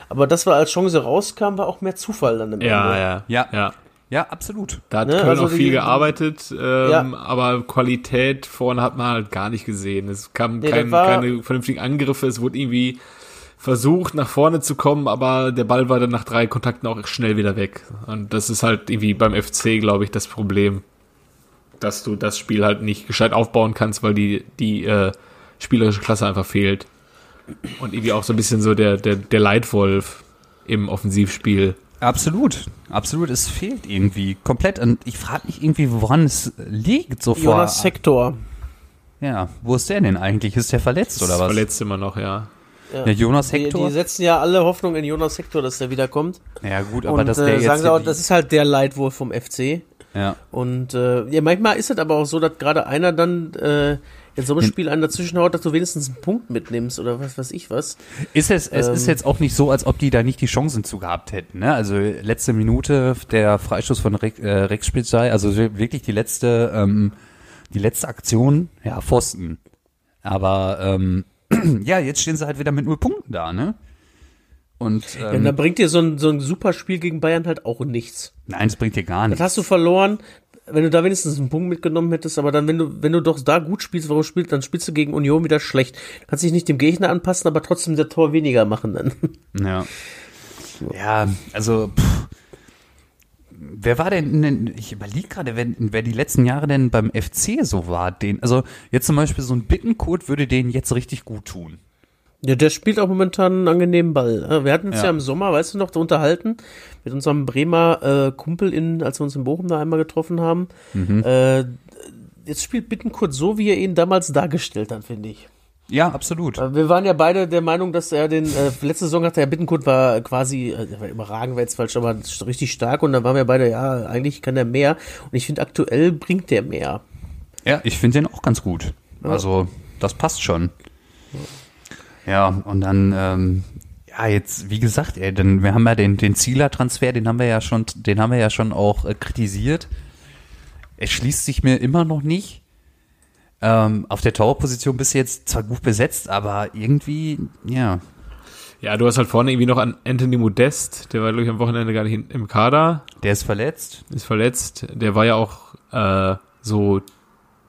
Aber das war als Chance rauskam, war auch mehr Zufall dann im Ja, Ende. ja, Ja. ja. Ja, absolut. Da hat Ne, Köln also auch viel die- gearbeitet, ähm, Ja. aber Qualität vorne hat man halt gar nicht gesehen. Es kam Nee, kein, keine vernünftigen Angriffe, es wurde irgendwie versucht, nach vorne zu kommen, aber der Ball war dann nach drei Kontakten auch schnell wieder weg. Und das ist halt irgendwie beim FC, glaube ich, das Problem, dass du das Spiel halt nicht gescheit aufbauen kannst, weil die, die äh, spielerische Klasse einfach fehlt. Und irgendwie auch so ein bisschen so der, der, der Leitwolf im Offensivspiel. Absolut, absolut. Es fehlt irgendwie komplett. Und ich frage mich irgendwie, woran es liegt. So vor, Jonas Sektor. ja, wo ist der denn eigentlich? Ist der verletzt oder was? Verletzt immer noch, ja. Ja, Jonas Die, Hector. die setzen ja alle Hoffnung in Jonas Sektor, dass der wiederkommt. ja gut, aber Und dass der äh, jetzt sagen sie auch, die- das ist halt der Leitwolf vom FC. ja. Und äh, ja, manchmal ist es aber auch so, dass gerade einer dann äh, in so einem Spiel einen dazwischen haut, dass du wenigstens einen Punkt mitnimmst oder was weiß ich was. Ist es, es ist Ähm. jetzt auch nicht so, als ob die da nicht die Chancen zu gehabt hätten. Ne? Also letzte Minute der Freistoß von Rex, äh, Rex Spitzei, also wirklich die letzte, ähm, die letzte Aktion, ja, Pfosten. Aber ähm, *clears throat* ja, jetzt stehen sie halt wieder mit null Punkten da, ne? Und Ja, ähm, und dann bringt dir so ein, so ein super Spiel gegen Bayern halt auch nichts. nein, das bringt dir gar Das nichts. hast du verloren, wenn du da wenigstens einen Punkt mitgenommen hättest, aber dann, wenn du, wenn du doch da gut spielst, warum spielst, dann spielst du gegen Union wieder schlecht. Kannst dich nicht dem Gegner anpassen, aber trotzdem der Tor weniger machen dann. Ja. Ja, also pff, wer war denn, denn ich überlege gerade, wer, wer die letzten Jahre denn beim FC so war, den, also jetzt zum Beispiel so ein Bittenkurt würde denen jetzt richtig gut tun. Ja, der spielt auch momentan einen angenehmen Ball. Äh, Wir hatten uns ja, Ja. im Sommer, weißt du noch, da unterhalten mit unserem Bremer äh, Kumpel, in, als wir uns in Bochum da einmal getroffen haben. Mhm. Äh, jetzt spielt Bittenkurt so, wie er ihn damals dargestellt hat, finde ich. Ja, absolut. Äh, Wir waren ja beide der Meinung, dass er den, äh, letzte Saison hat er Bittenkurt war quasi, äh, überragend war jetzt falsch, aber richtig stark und dann waren wir beide, ja, eigentlich kann er mehr. Und ich finde, aktuell bringt der mehr. Ja, ich finde den auch ganz gut. Also, das passt schon. Ja, und dann, ähm, ja, jetzt, wie gesagt, ey, denn wir haben ja den, den Zieler-Transfer, den haben wir ja schon, den haben wir ja schon auch äh, kritisiert. Es schließt sich mir immer noch nicht. Ähm, auf der Torposition bist du jetzt zwar gut besetzt, aber irgendwie, ja. Ja, du hast halt vorne irgendwie noch an Anthony Modest, der war, glaube ich, am Wochenende gar nicht im Kader, Der ist verletzt. ist verletzt. Der war ja auch äh, so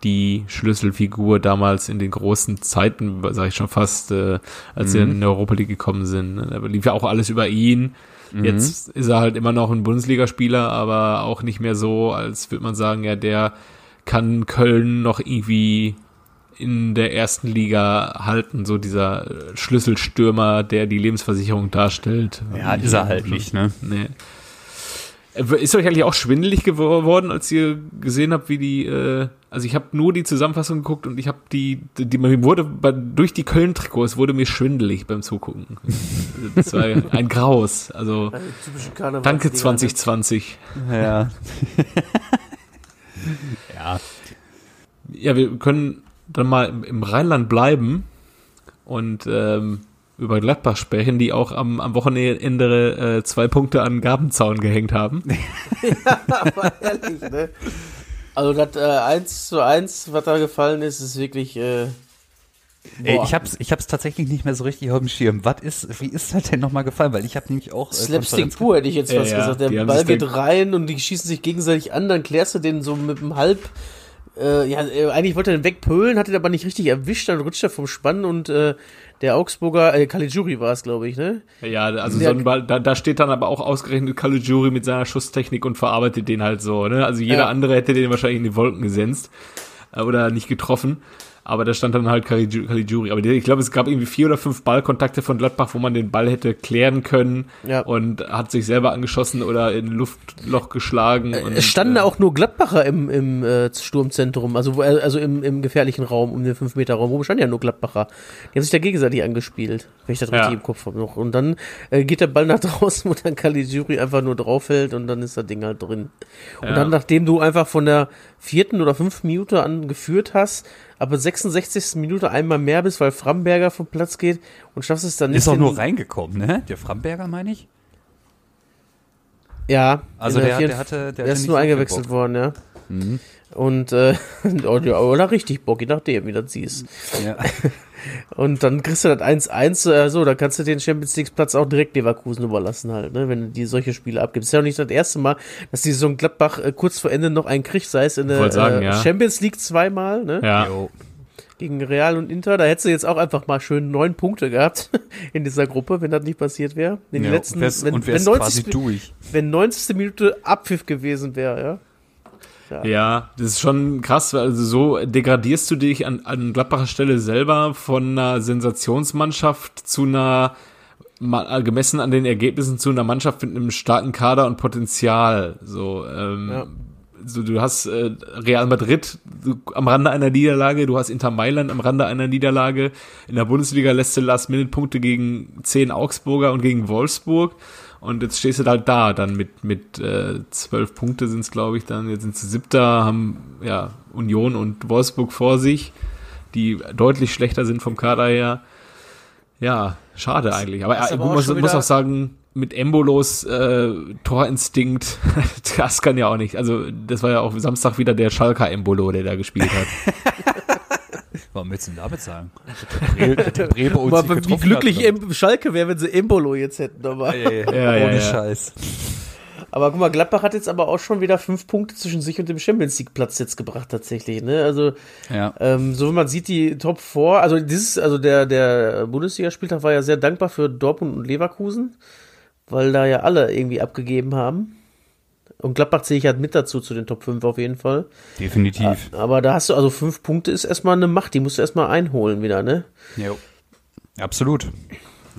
die Schlüsselfigur damals in den großen Zeiten, sage ich schon fast, äh, als sie in die Europa League gekommen sind. Da lief ja auch alles über ihn. Jetzt ist er halt immer noch ein Bundesligaspieler, aber auch nicht mehr so, als würde man sagen, ja, der kann Köln noch irgendwie in der ersten Liga halten, so dieser äh, Schlüsselstürmer, der die Lebensversicherung darstellt. Ja, ist er halt nicht, ne? Nee. Äh, Ist euch eigentlich auch schwindelig geworden, als ihr gesehen habt, wie die, äh, also ich habe nur die Zusammenfassung geguckt und ich habe die, die, die mir wurde bei, durch die Köln-Trikots wurde mir schwindelig beim Zugucken. *laughs* Das war ein Graus. Also Karneval. danke 2020. Ja. *laughs* ja. Ja, wir können dann mal im- Rheinland bleiben und ähm, über Gladbach sprechen, die auch am, am Wochenende äh, zwei Punkte an Gabenzaun gehängt haben. *laughs* Aber ehrlich, ne? Also das äh, 1 zu 1, was da gefallen ist, ist wirklich, äh, Ey, Boah. ich hab's, ich hab's tatsächlich nicht mehr so richtig auf dem Schirm. Was ist, wie ist das denn nochmal gefallen? Weil ich habe nämlich auch äh, Slapstick Konferenz- pur, hätte ich jetzt fast ja, gesagt. Der Ball geht rein und die schießen sich gegenseitig an, dann klärst du den so mit dem Halb. Äh, ja, äh, eigentlich wollte er den wegpölen, hat ihn aber nicht richtig erwischt, dann rutscht er vom Spann und äh, der Augsburger, äh, Caligiuri war es, glaube ich, ne? Ja, also Der- so ein Ball, da, da steht dann aber auch ausgerechnet Caligiuri mit seiner Schusstechnik und verarbeitet den halt so, ne? Also jeder Ja. andere hätte den wahrscheinlich in die Wolken gesenzt äh, oder nicht getroffen. Aber da stand dann halt Caligi- Caligiuri. Aber ich glaube, es gab irgendwie vier oder fünf Ballkontakte von Gladbach, wo man den Ball hätte klären können Ja. und hat sich selber angeschossen oder in ein Luftloch geschlagen. und, Es standen äh, auch nur Gladbacher im, im äh, Sturmzentrum, also, wo, also im, im gefährlichen Raum, um den 5-Meter-Raum. Wo standen ja nur Gladbacher? Die haben sich da gegenseitig angespielt, wenn ich das Ja. richtig im Kopf habe noch. Und dann äh, geht der Ball nach draußen, *laughs* wo dann Caligiuri einfach nur draufhält und dann ist das Ding halt drin. Und Ja. dann, nachdem du einfach von der vierten oder fünften Minute an geführt hast, aber 66. Minute einmal mehr bist, weil Framberger vom Platz geht und schaffst es dann nicht. Ist auch nur reingekommen, ne? Der Framberger, meine ich? Ja. Also der, der hatte, der, Der ist nur so eingewechselt worden, ja. Und äh, *laughs* oder, oder richtig Bock, je nachdem, wie du das siehst. Ja. *laughs* Und dann kriegst du das 1-1, äh, so, da kannst du den Champions League Platz auch direkt Leverkusen überlassen halt, ne, wenn du die solche Spiele abgibst. Ist ja auch nicht das erste Mal, dass die so ein Gladbach äh, kurz vor Ende noch einen kriegt, sei es in der sagen, äh, ja. Champions League zweimal, ne, Ja. Jo. gegen Real und Inter. Da hättest du jetzt auch einfach mal schön neun Punkte gehabt *laughs* in dieser Gruppe, wenn das nicht passiert wäre. In den Ja, letzten, wär's, wenn, und wenn, wär's 90, quasi durch. wenn 90. Minute Abpfiff gewesen wäre, ja. Ja, das ist schon krass, weil also so degradierst du dich an, an Gladbacher Stelle selber von einer Sensationsmannschaft zu einer, gemessen an den Ergebnissen, zu einer Mannschaft mit einem starken Kader und Potenzial. So, ähm, Ja. so du hast äh, Real Madrid am Rande einer Niederlage, du hast Inter Mailand am Rande einer Niederlage. In der Bundesliga lässt du Last-Minute-Punkte gegen zehn Augsburger und gegen Wolfsburg. Und jetzt stehst du halt da, dann mit, mit äh, zwölf Punkte sind es, glaube ich, dann. Jetzt sind sie siebter, haben ja Union und Wolfsburg vor sich, die deutlich schlechter sind vom Kader her. Ja, schade eigentlich. Aber, aber auch muss, muss auch sagen, mit Embolos äh, Torinstinkt, *laughs* das kann ja auch nicht. Also, das war ja auch Samstag wieder der Schalker Embolo, der da gespielt hat. *laughs* Warum willst du denn damit sagen? Der Bre- der Brebe uns Aber nicht wie glücklich hat, Schalke wäre, wenn sie Embolo jetzt hätten. Aber, Ja, ja, Ja, ja, Ohne ja. Scheiß. aber guck mal, Gladbach hat jetzt aber auch schon wieder fünf Punkte zwischen sich und dem Champions League Platz jetzt gebracht tatsächlich. Ne? Also Ja. ähm, so wie man sieht, die Top 4, also dieses, also der der Bundesligaspieltag war ja sehr dankbar für Dortmund und Leverkusen, weil da ja alle irgendwie abgegeben haben. Und Gladbach zähle ich halt mit dazu zu den Top 5 auf jeden Fall. Definitiv. Aber da hast du also fünf Punkte ist erstmal eine Macht, die musst du erstmal einholen wieder, ne? Jo. Absolut.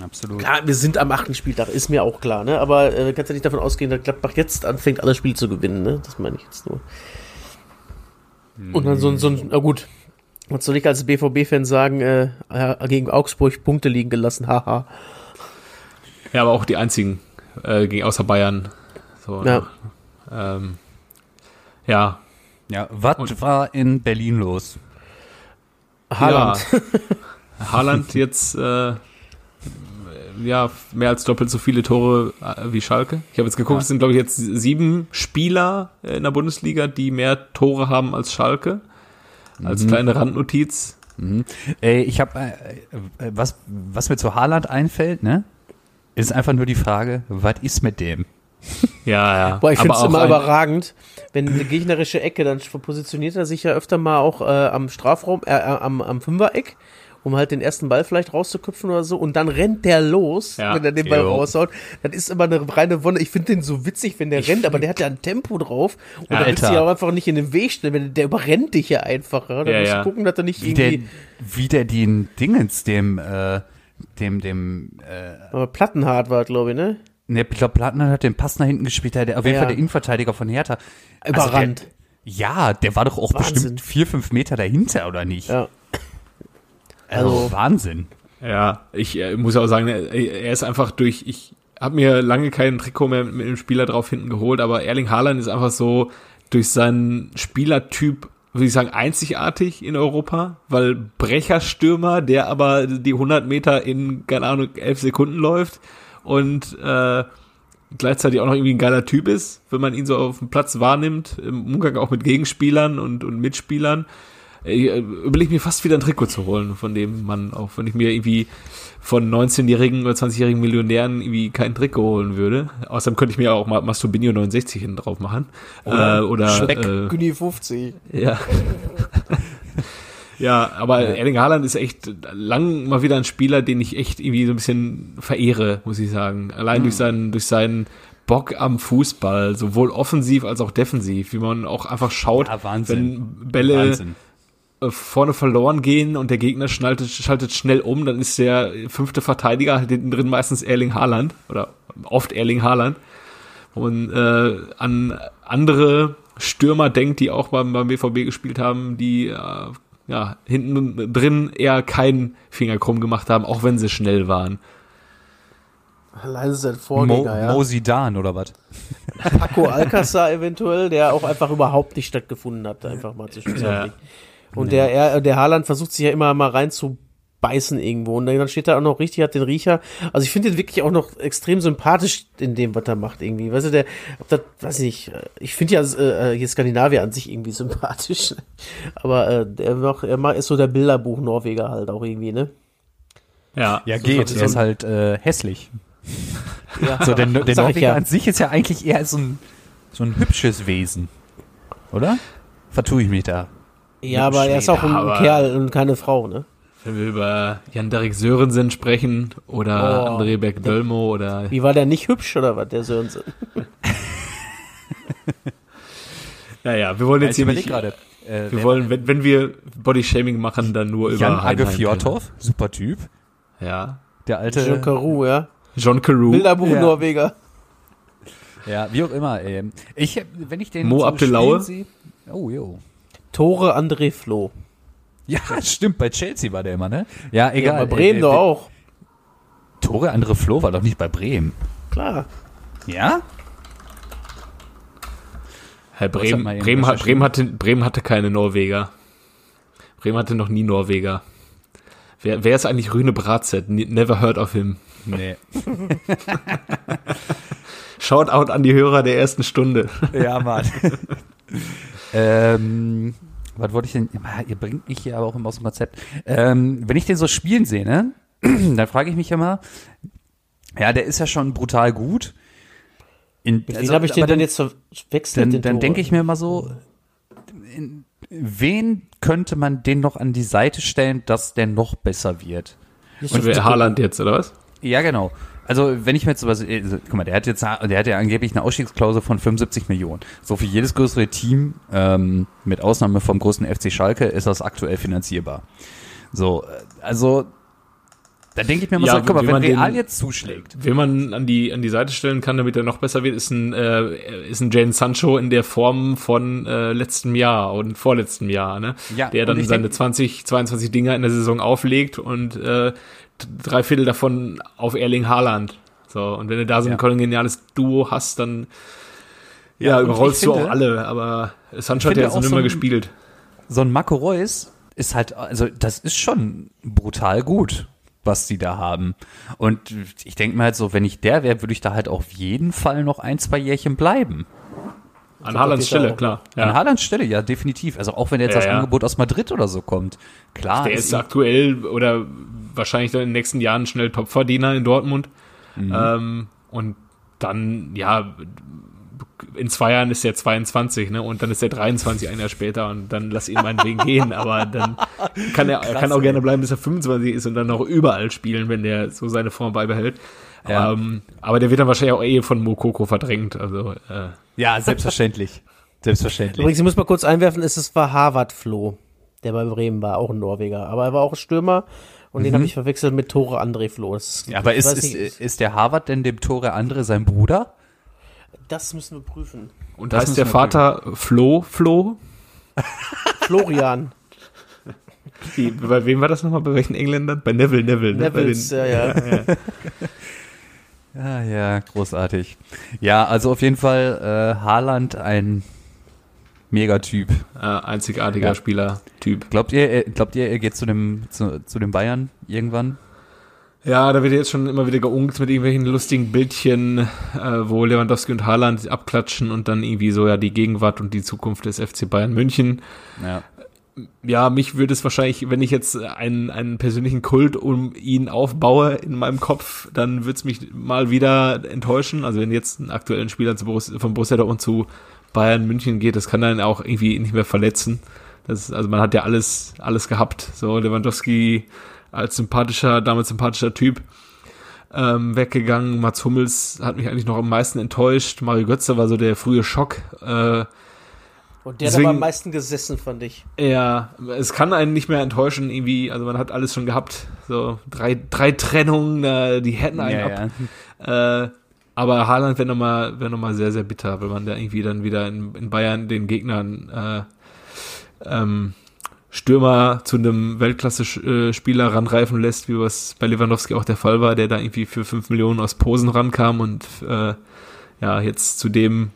Absolut. Klar, wir sind am achten Spieltag, ist mir auch klar, ne? Aber äh, kannst ja nicht davon ausgehen, dass Gladbach jetzt anfängt, alle Spiele zu gewinnen, ne? Das meine ich jetzt nur. Und dann so ein, so ein, na gut, was soll ich als BVB-Fan sagen, äh, ja, gegen Augsburg Punkte liegen gelassen, haha. Ja, aber auch die einzigen äh, gegen außer Bayern. So, Ja. Ähm, ja, Ja, was war in Berlin los? Haaland. Ja. *laughs* Haaland jetzt äh, ja mehr als doppelt so viele Tore äh, wie Schalke. Ich habe jetzt geguckt, Ja. es sind glaube ich jetzt sieben Spieler äh, in der Bundesliga, die mehr Tore haben als Schalke. Als kleine Randnotiz. Ey, ich habe äh, äh, was was mir zu Haaland einfällt, ne? Ist einfach nur die Frage, was ist mit dem? *laughs* Ja, ja. Boah, ich finde es immer überragend, wenn eine gegnerische Ecke, dann positioniert er sich ja öfter mal auch äh, am Strafraum, äh, am, am Fünfereck, um halt den ersten Ball vielleicht rauszuköpfen oder so, und dann rennt der los, Ja. wenn er den Ball Jo. raushaut. Das ist immer eine reine Wonne. Ich finde den so witzig, wenn der rennt, aber der hat ja ein Tempo drauf. Und da willst du ja auch einfach nicht in den Weg stellen, wenn der überrennt dich ja einfach. Ja? Da Ja, musst ja. du gucken, dass er nicht Wie der, irgendwie wie der den Dingens, dem, äh, dem, dem, äh, äh, Plattenhart war, glaube ich, ne? Ne, ich glaube, Plattner hat den Pass nach hinten gespielt, der, auf jeden Ja. Fall der Innenverteidiger von Hertha. Also Überrannt. der, ja, der war doch auch Wahnsinn. bestimmt vier, fünf Meter dahinter, oder nicht? Ja. Also, Also- Wahnsinn. Ja, ich äh, muss auch sagen, er, er ist einfach durch, ich habe mir lange keinen Trikot mehr mit dem Spieler drauf hinten geholt, aber Erling Haaland ist einfach so durch seinen Spielertyp, würde ich sagen, einzigartig in Europa, weil Brecherstürmer, der aber die 100 Meter in, keine Ahnung, 11 Sekunden läuft und äh, gleichzeitig auch noch irgendwie ein geiler Typ ist, wenn man ihn so auf dem Platz wahrnimmt, im Umgang auch mit Gegenspielern und, und Mitspielern. ich, äh, überlege mir fast wieder ein Trikot zu holen von dem Mann, auch wenn ich mir irgendwie von 19-jährigen oder 20-jährigen Millionären irgendwie kein Trikot holen würde. Außerdem könnte ich mir auch mal Masturbinio 69 hinten drauf machen. Oder, äh, oder Speck, äh, Günni 50. ja. *laughs* ja, aber Erling Haaland ist echt lang mal wieder ein Spieler, den ich echt irgendwie so ein bisschen verehre, muss ich sagen. Allein durch seinen, durch seinen Bock am Fußball, sowohl offensiv als auch defensiv, wie man auch einfach schaut, Ja, wenn Bälle Wahnsinn. äh, vorne verloren gehen und der Gegner schaltet, schaltet schnell um, dann ist der fünfte Verteidiger hinten drin meistens Erling Haaland oder oft Erling Haaland und äh, an andere Stürmer denkt, die auch beim, beim BVB gespielt haben, die äh, ja hinten drin eher keinen Finger krumm gemacht haben, auch wenn sie schnell waren. Allein ist sein Mo, Vorgänger, ja. Mo Zidane oder was? *laughs* Paco Alcázar eventuell, der auch einfach überhaupt nicht stattgefunden hat, einfach mal zwischenzeitlich. *clears throat* Und der, er, der Haaland versucht sich ja immer mal reinzubeißen irgendwo. Und dann steht er auch noch richtig, hat den Riecher. Also ich finde den wirklich auch noch extrem sympathisch in dem, was er macht irgendwie. Weißt du, der, ob das, weiß ich nicht, ich finde ja äh, hier Skandinavier an sich irgendwie *laughs* sympathisch. Aber äh, der macht, er macht, ist so der Bilderbuch-Norweger halt auch irgendwie, ne? Ja, Ja, so- geht. Er ist halt äh, hässlich. Ja, So, der, der Norweger ja. an sich ist ja eigentlich eher so ein, so ein hübsches Wesen. Oder? Vertue ich mich da. Ja, aber er ist auch ein Kerl und keine Frau, ne? Wenn wir über Jan-Derek Sörensen sprechen oder Oh. André Berg-Dölmo oder Wie war der nicht hübsch oder was, der Sörensen? *laughs* Naja, wir wollen jetzt ich hier nicht, gerade. Äh, wir wollen, wenn, wenn wir Body-Shaming machen, dann nur über Jan Agge Heidenheim. Fjordhoff, super Typ. Ja. Der alte. Jean Carew, ja? John Carew. Bilderbuch Ja. Norweger. Ja, wie auch immer. Ähm, ich, wenn ich den Mo so Abdelaue? Oh, jo. Tore André Flo. Ja, stimmt. Bei Chelsea war der immer, ne? Ja, Ja, egal. bei Bremen Äh, doch auch. Tore andere Flo war doch nicht bei Bremen. Klar. Ja? Herr Was hat Bremen, Bremen, hat? Bremen, hatte, Bremen hatte keine Norweger. Bremen hatte noch nie Norweger. Wer, wer ist eigentlich Rüne Bratzett? Ne- Never heard of him. Nee. *laughs* Shoutout an die Hörer der ersten Stunde. Ja, Mann. *laughs* ähm, was wollte ich denn? Ihr bringt mich hier aber auch immer aus dem Konzept. Ähm, wenn ich den so spielen sehe, ne, *clears throat* dann frage ich mich immer, ja, der ist ja schon brutal gut. In, Mit also, wen habe ich den denn dann, jetzt verwechselt? Dann, dann denke ich mir immer so, in, wen könnte man den noch an die Seite stellen, dass der noch besser wird? Und wer Haaland jetzt, oder was? Ja, genau. Also, wenn ich mir jetzt sowas, also, guck mal, der hat jetzt, der hat ja angeblich eine Ausstiegsklausel von 75 Millionen. So für jedes größere Team, ähm, mit Ausnahme vom großen FC Schalke, ist das aktuell finanzierbar. So, äh, also, da denke ich mir mal Ja, so, guck mal, wenn man den- Real jetzt zuschlägt. Wen man an die, an die Seite stellen kann, damit er noch besser wird, ist ein, äh, ist ein Jane Sancho in der Form von äh, letztem Jahr und vorletztem Jahr, ne? Ja, der dann seine denk- 20, 22 Dinger in der Saison auflegt und äh, drei Viertel davon auf Erling Haaland. So, und wenn du da so ein Ja. kongeniales Duo hast, dann ja, Ja, überrollst ich du finde- auch alle, aber Sancho hat finde ja jetzt so immer ein- gespielt. So ein Marco Reus ist halt, also, das ist schon brutal gut, was die da haben. Und ich denke mir halt so, wenn ich der wäre, würde ich da halt auf jeden Fall noch ein, zwei Jährchen bleiben. An Haalands Stelle, auch. klar. An Ja. Haalands Stelle, ja, definitiv. Also auch wenn jetzt Ja, das ja. Angebot aus Madrid oder so kommt. Klar, Der ist ist aktuell oder wahrscheinlich dann in den nächsten Jahren schnell Topverdiener in Dortmund. Ähm, und dann, ja, in zwei Jahren ist er 22, ne? Und dann ist er 23 ein Jahr später und dann lass ihn meinetwegen *laughs* gehen. Aber dann kann er, er kann auch ey. gerne bleiben, bis er 25 ist und dann noch überall spielen, wenn der so seine Form beibehält. Ja. Ähm, aber der wird dann wahrscheinlich auch eh von Mokoko verdrängt. Also, äh, ja, selbstverständlich. *laughs* selbstverständlich. Übrigens, ich muss mal kurz einwerfen, es ist- war Harvard Flo, der bei Bremen war, auch ein Norweger. Aber er war auch ein Stürmer und den habe ich verwechselt mit Tore André Flo. Das, Mhm. Ja, aber ist, ist, nicht, ist der Harvard denn dem Tore andere sein Bruder? das müssen wir prüfen. und heißt müssen der Vater Flo Flo? *laughs* Florian. Wie, bei wem war das nochmal? Bei welchen Engländern? Bei Neville, Neville. Ne? Bei Nevils, den, ja, ja. *laughs* Ja, ja, großartig. Ja, also auf jeden Fall äh, Haaland ein Megatyp. äh, einzigartiger Ja. Spieler, Typ. Glaubt ihr, er- glaubt ihr, er geht zu dem zu, zu den Bayern irgendwann? Ja, da wird jetzt schon immer wieder geunkt mit irgendwelchen lustigen Bildchen, äh, wo Lewandowski und Haaland abklatschen und dann irgendwie so ja die Gegenwart und die Zukunft des FC Bayern München. Ja. Ja, mich würde es wahrscheinlich, wenn ich jetzt einen, einen persönlichen Kult um ihn aufbaue in meinem Kopf, dann würde es mich mal wieder enttäuschen. Also wenn jetzt ein aktuellen Spieler zu Borussia, von Borussia Dortmund zu Bayern München geht, das kann dann auch irgendwie nicht mehr verletzen. Das, also man hat ja alles, alles gehabt. So Lewandowski als sympathischer, damals sympathischer Typ ähm, weggegangen. Mats Hummels hat mich eigentlich noch am meisten enttäuscht. Mario Götze war so der frühe Schock. Äh, Und der hat Deswegen- aber am meisten gesessen, fand ich. ja, es kann einen nicht mehr enttäuschen, irgendwie, also man hat alles schon gehabt. So drei, drei Trennungen, äh, die hätten einen Ja, ab. ja. Äh, aber Haaland wäre nochmal wär noch mal sehr, sehr bitter, weil man da irgendwie dann wieder in, in Bayern den Gegnern äh, ähm, Stürmer zu einem Weltklasse-Spieler ranreifen lässt, wie was bei Lewandowski auch der Fall war, der da irgendwie für 5 Millionen aus Posen rankam und äh, ja, jetzt zu dem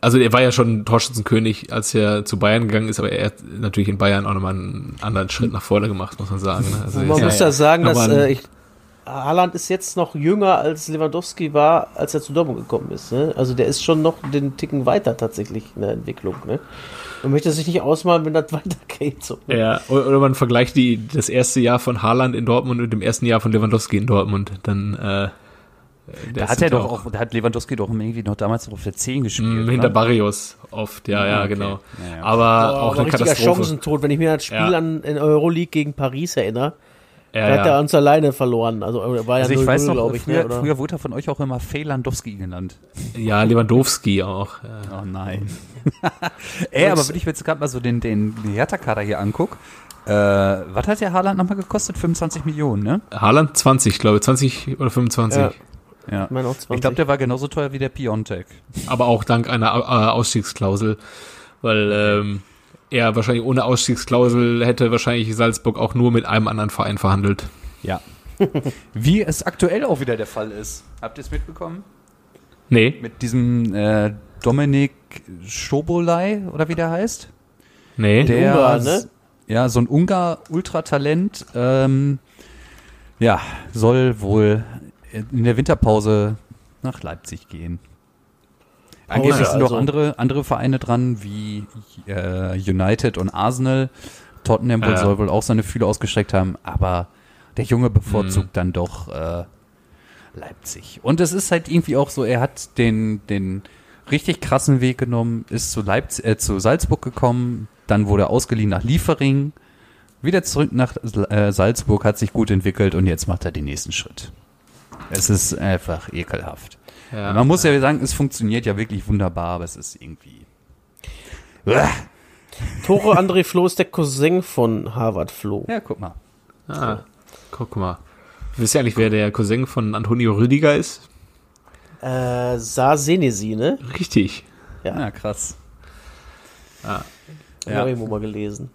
also er war ja schon Torschützenkönig, als er zu Bayern gegangen ist, aber er hat natürlich in Bayern auch nochmal einen anderen Schritt nach vorne gemacht, muss man sagen. Ne? Also man muss ist ja sagen, dass äh, ich, Haaland ist jetzt noch jünger als Lewandowski war, als er zu Dortmund gekommen ist. Ne? Also der ist schon noch den Ticken weiter tatsächlich in der Entwicklung. Ne? Man möchte sich nicht ausmalen, wenn das *laughs* weitergeht. So. Ja, oder oder man vergleicht die, das erste Jahr von Haaland in Dortmund mit dem ersten Jahr von Lewandowski in Dortmund. Dann, äh, Da hat er doch auch, da hat Lewandowski doch irgendwie noch damals noch auf der 10 gespielt. oder? hinter Barrios oft, ja, ja, Okay. genau. Ja, ja. Aber Aber auch eine richtiger Katastrophe. Chancentod, wenn ich mir das Spiel Ja. an in Euroleague gegen Paris erinnere, Ja, da hat er ja. uns alleine verloren. Also er war ja Also ich 0-0, weiß noch, glaube ich. früher, ne, oder? früher wurde er von euch auch immer Fehlandowski genannt. ja, Lewandowski auch. Ja. Oh nein. *laughs* Ey, aber wenn ich mir jetzt gerade mal so den, den Hertha-Kader hier anguck, äh, was hat der Haaland nochmal gekostet? 25 Millionen, ne? Haaland 20, glaube ich, 20 oder 25. Ja. Ja. Ich 20. Ich glaube, der war genauso teuer wie der Piontek. Aber auch dank einer äh, Ausstiegsklausel, weil ähm, er wahrscheinlich ohne Ausstiegsklausel hätte wahrscheinlich Salzburg auch nur mit einem anderen Verein verhandelt. Ja. *laughs* wie es aktuell auch wieder der Fall ist. Habt ihr es mitbekommen? Nee. Mit diesem äh, Dominik Schobolei, oder wie der heißt? Nee. Der, Ungar, ne? Ja, so ein Ungar-Ultratalent, ähm, ja, soll wohl in der Winterpause nach Leipzig gehen. Angeblich ja, sind noch also- andere, andere Vereine dran, wie äh, United und Arsenal. Tottenham Ja. soll wohl auch seine Fühler ausgestreckt haben, aber der Junge bevorzugt dann doch äh, Leipzig. Und es ist halt irgendwie auch so, er hat den, den richtig krassen Weg genommen, ist zu, Leipzig, äh, zu Salzburg gekommen, dann wurde er ausgeliehen nach Liefering, wieder zurück nach äh, Salzburg, hat sich gut entwickelt und jetzt macht er den nächsten Schritt. Es ist einfach ekelhaft. Ja. Man muss ja sagen, es funktioniert ja wirklich wunderbar, aber es ist irgendwie. Uah. Tore André Flo ist der Cousin von Harvard Flo. Ja, guck mal. Ah, guck mal. Wisst ihr eigentlich, wer der Cousin von Antonio Rüdiger ist? Äh, Saar Senesi, ne? Richtig. Ja. Ja, krass. Hab ich Ja. auch irgendwo mal gelesen.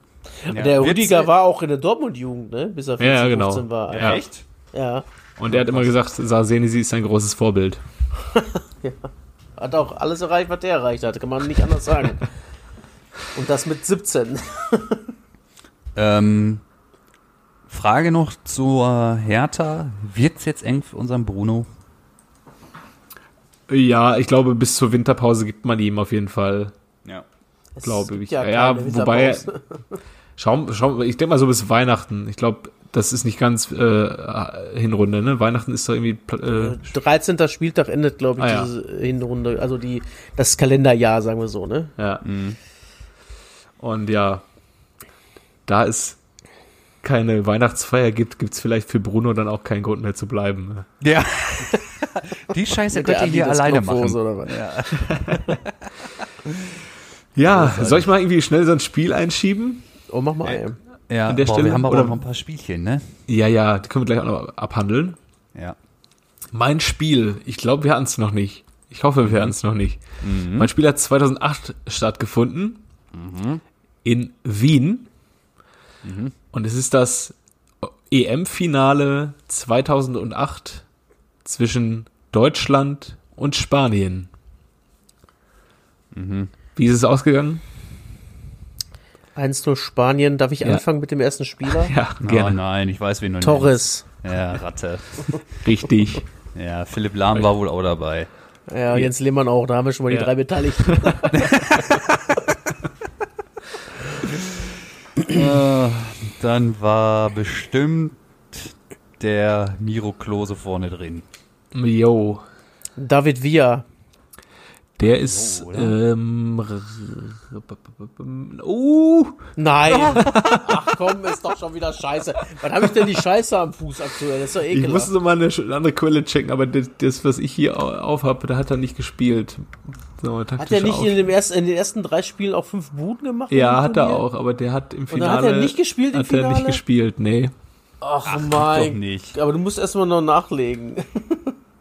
Ja. Der Rüdiger war auch in der Dortmund-Jugend, ne? Bis er 14, Ja, ja, genau. 15 war. Ja. Echt? ja. Und er hat immer gesagt, Sarsenisi ist sein großes Vorbild. *laughs* Hat auch alles erreicht, was der erreicht hat. Kann man nicht anders sagen. *laughs* Und das mit 17. *laughs* Ähm, Frage noch zur Hertha. Wird's jetzt eng für unseren Bruno? Ja, ich glaube, bis zur Winterpause gibt man ihm auf jeden Fall. Ja. Es Glaube ich. Ja, Ja, keine wobei- Winterpause. Schau, schau, ich denke mal so bis Weihnachten. Ich glaube, das ist nicht ganz äh, Hinrunde, ne? Weihnachten ist doch irgendwie. Äh, 13. Spieltag endet, glaube ich, Ah, ja. diese Hinrunde. Also die, das Kalenderjahr, sagen wir so, ne? ja. Und ja, da es keine Weihnachtsfeier gibt, gibt es vielleicht für Bruno dann auch keinen Grund mehr zu bleiben. ne? Ja. *laughs* Die Scheiße könnt ihr hier alleine machen. Oder was? Ja. *laughs* Ja, soll ich mal irgendwie schnell so ein Spiel einschieben? Oh, mach mal ein. Ja, An der boah, Stelle, wir haben aber oder- noch ein paar Spielchen, ne? Ja, ja, die können wir gleich auch noch abhandeln. Ja. Mein Spiel, ich glaube, wir hatten es noch nicht. Ich hoffe, wir hatten es noch nicht. Mein Spiel hat 2008 stattgefunden in Wien. Und es ist das EM-Finale 2008 zwischen Deutschland und Spanien. Wie ist es ausgegangen? 1-0 Spanien. Darf ich Ja. anfangen mit dem ersten Spieler? *laughs* Ja, Oh gerne. nein, ich weiß, wen du Torres. nennst. Ja, Ratte. *laughs* Richtig. Ja, Philipp Lahm war wohl auch dabei. Ja, Jens Lehmann auch. Da haben wir schon mal Ja. die drei Beteiligten. *laughs* Äh, dann war bestimmt der Miro Klose vorne drin. Yo. David Villa. Der ist, Oh, ähm, uh, Nein. *laughs* Ach komm, ist doch schon wieder scheiße. Wann habe ich denn die Scheiße am Fuß aktuell? Das ist doch ich ekelhaft. musste mal eine andere Quelle checken, aber das, das was ich hier au- auf habe, da hat er nicht gespielt. So, Hat er nicht in, dem ersten, in den ersten drei Spielen auch fünf Buden gemacht? Ja, hat er auch, aber der hat im dann Finale. hat er nicht gespielt im Hat er nicht Finale? gespielt, nee. Ach, Doch mein. nicht. Aber du musst erstmal noch nachlegen.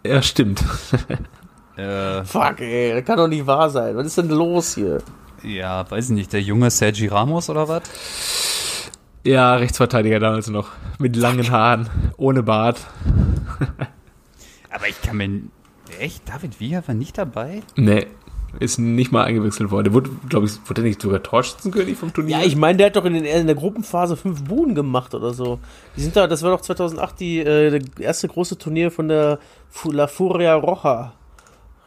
Ja, stimmt. *laughs* Äh, Fuck, ey, das kann doch nicht wahr sein. Was ist denn los hier? ja, weiß ich nicht, der junge Sergi Ramos oder was? ja, Rechtsverteidiger damals noch. Mit langen Haaren, ohne Bart. Aber ich kann mir. Echt? David Villa war nicht dabei? Nee, ist nicht mal eingewechselt worden. Der wurde, glaube ich, wurde nicht sogar Torschützenkönig vom Turnier? Ja, ich meine, der hat doch in, den, in der Gruppenphase fünf Buden gemacht oder so. Die sind da, das war doch 2008 die äh, das erste große Turnier von der La Furia Roja.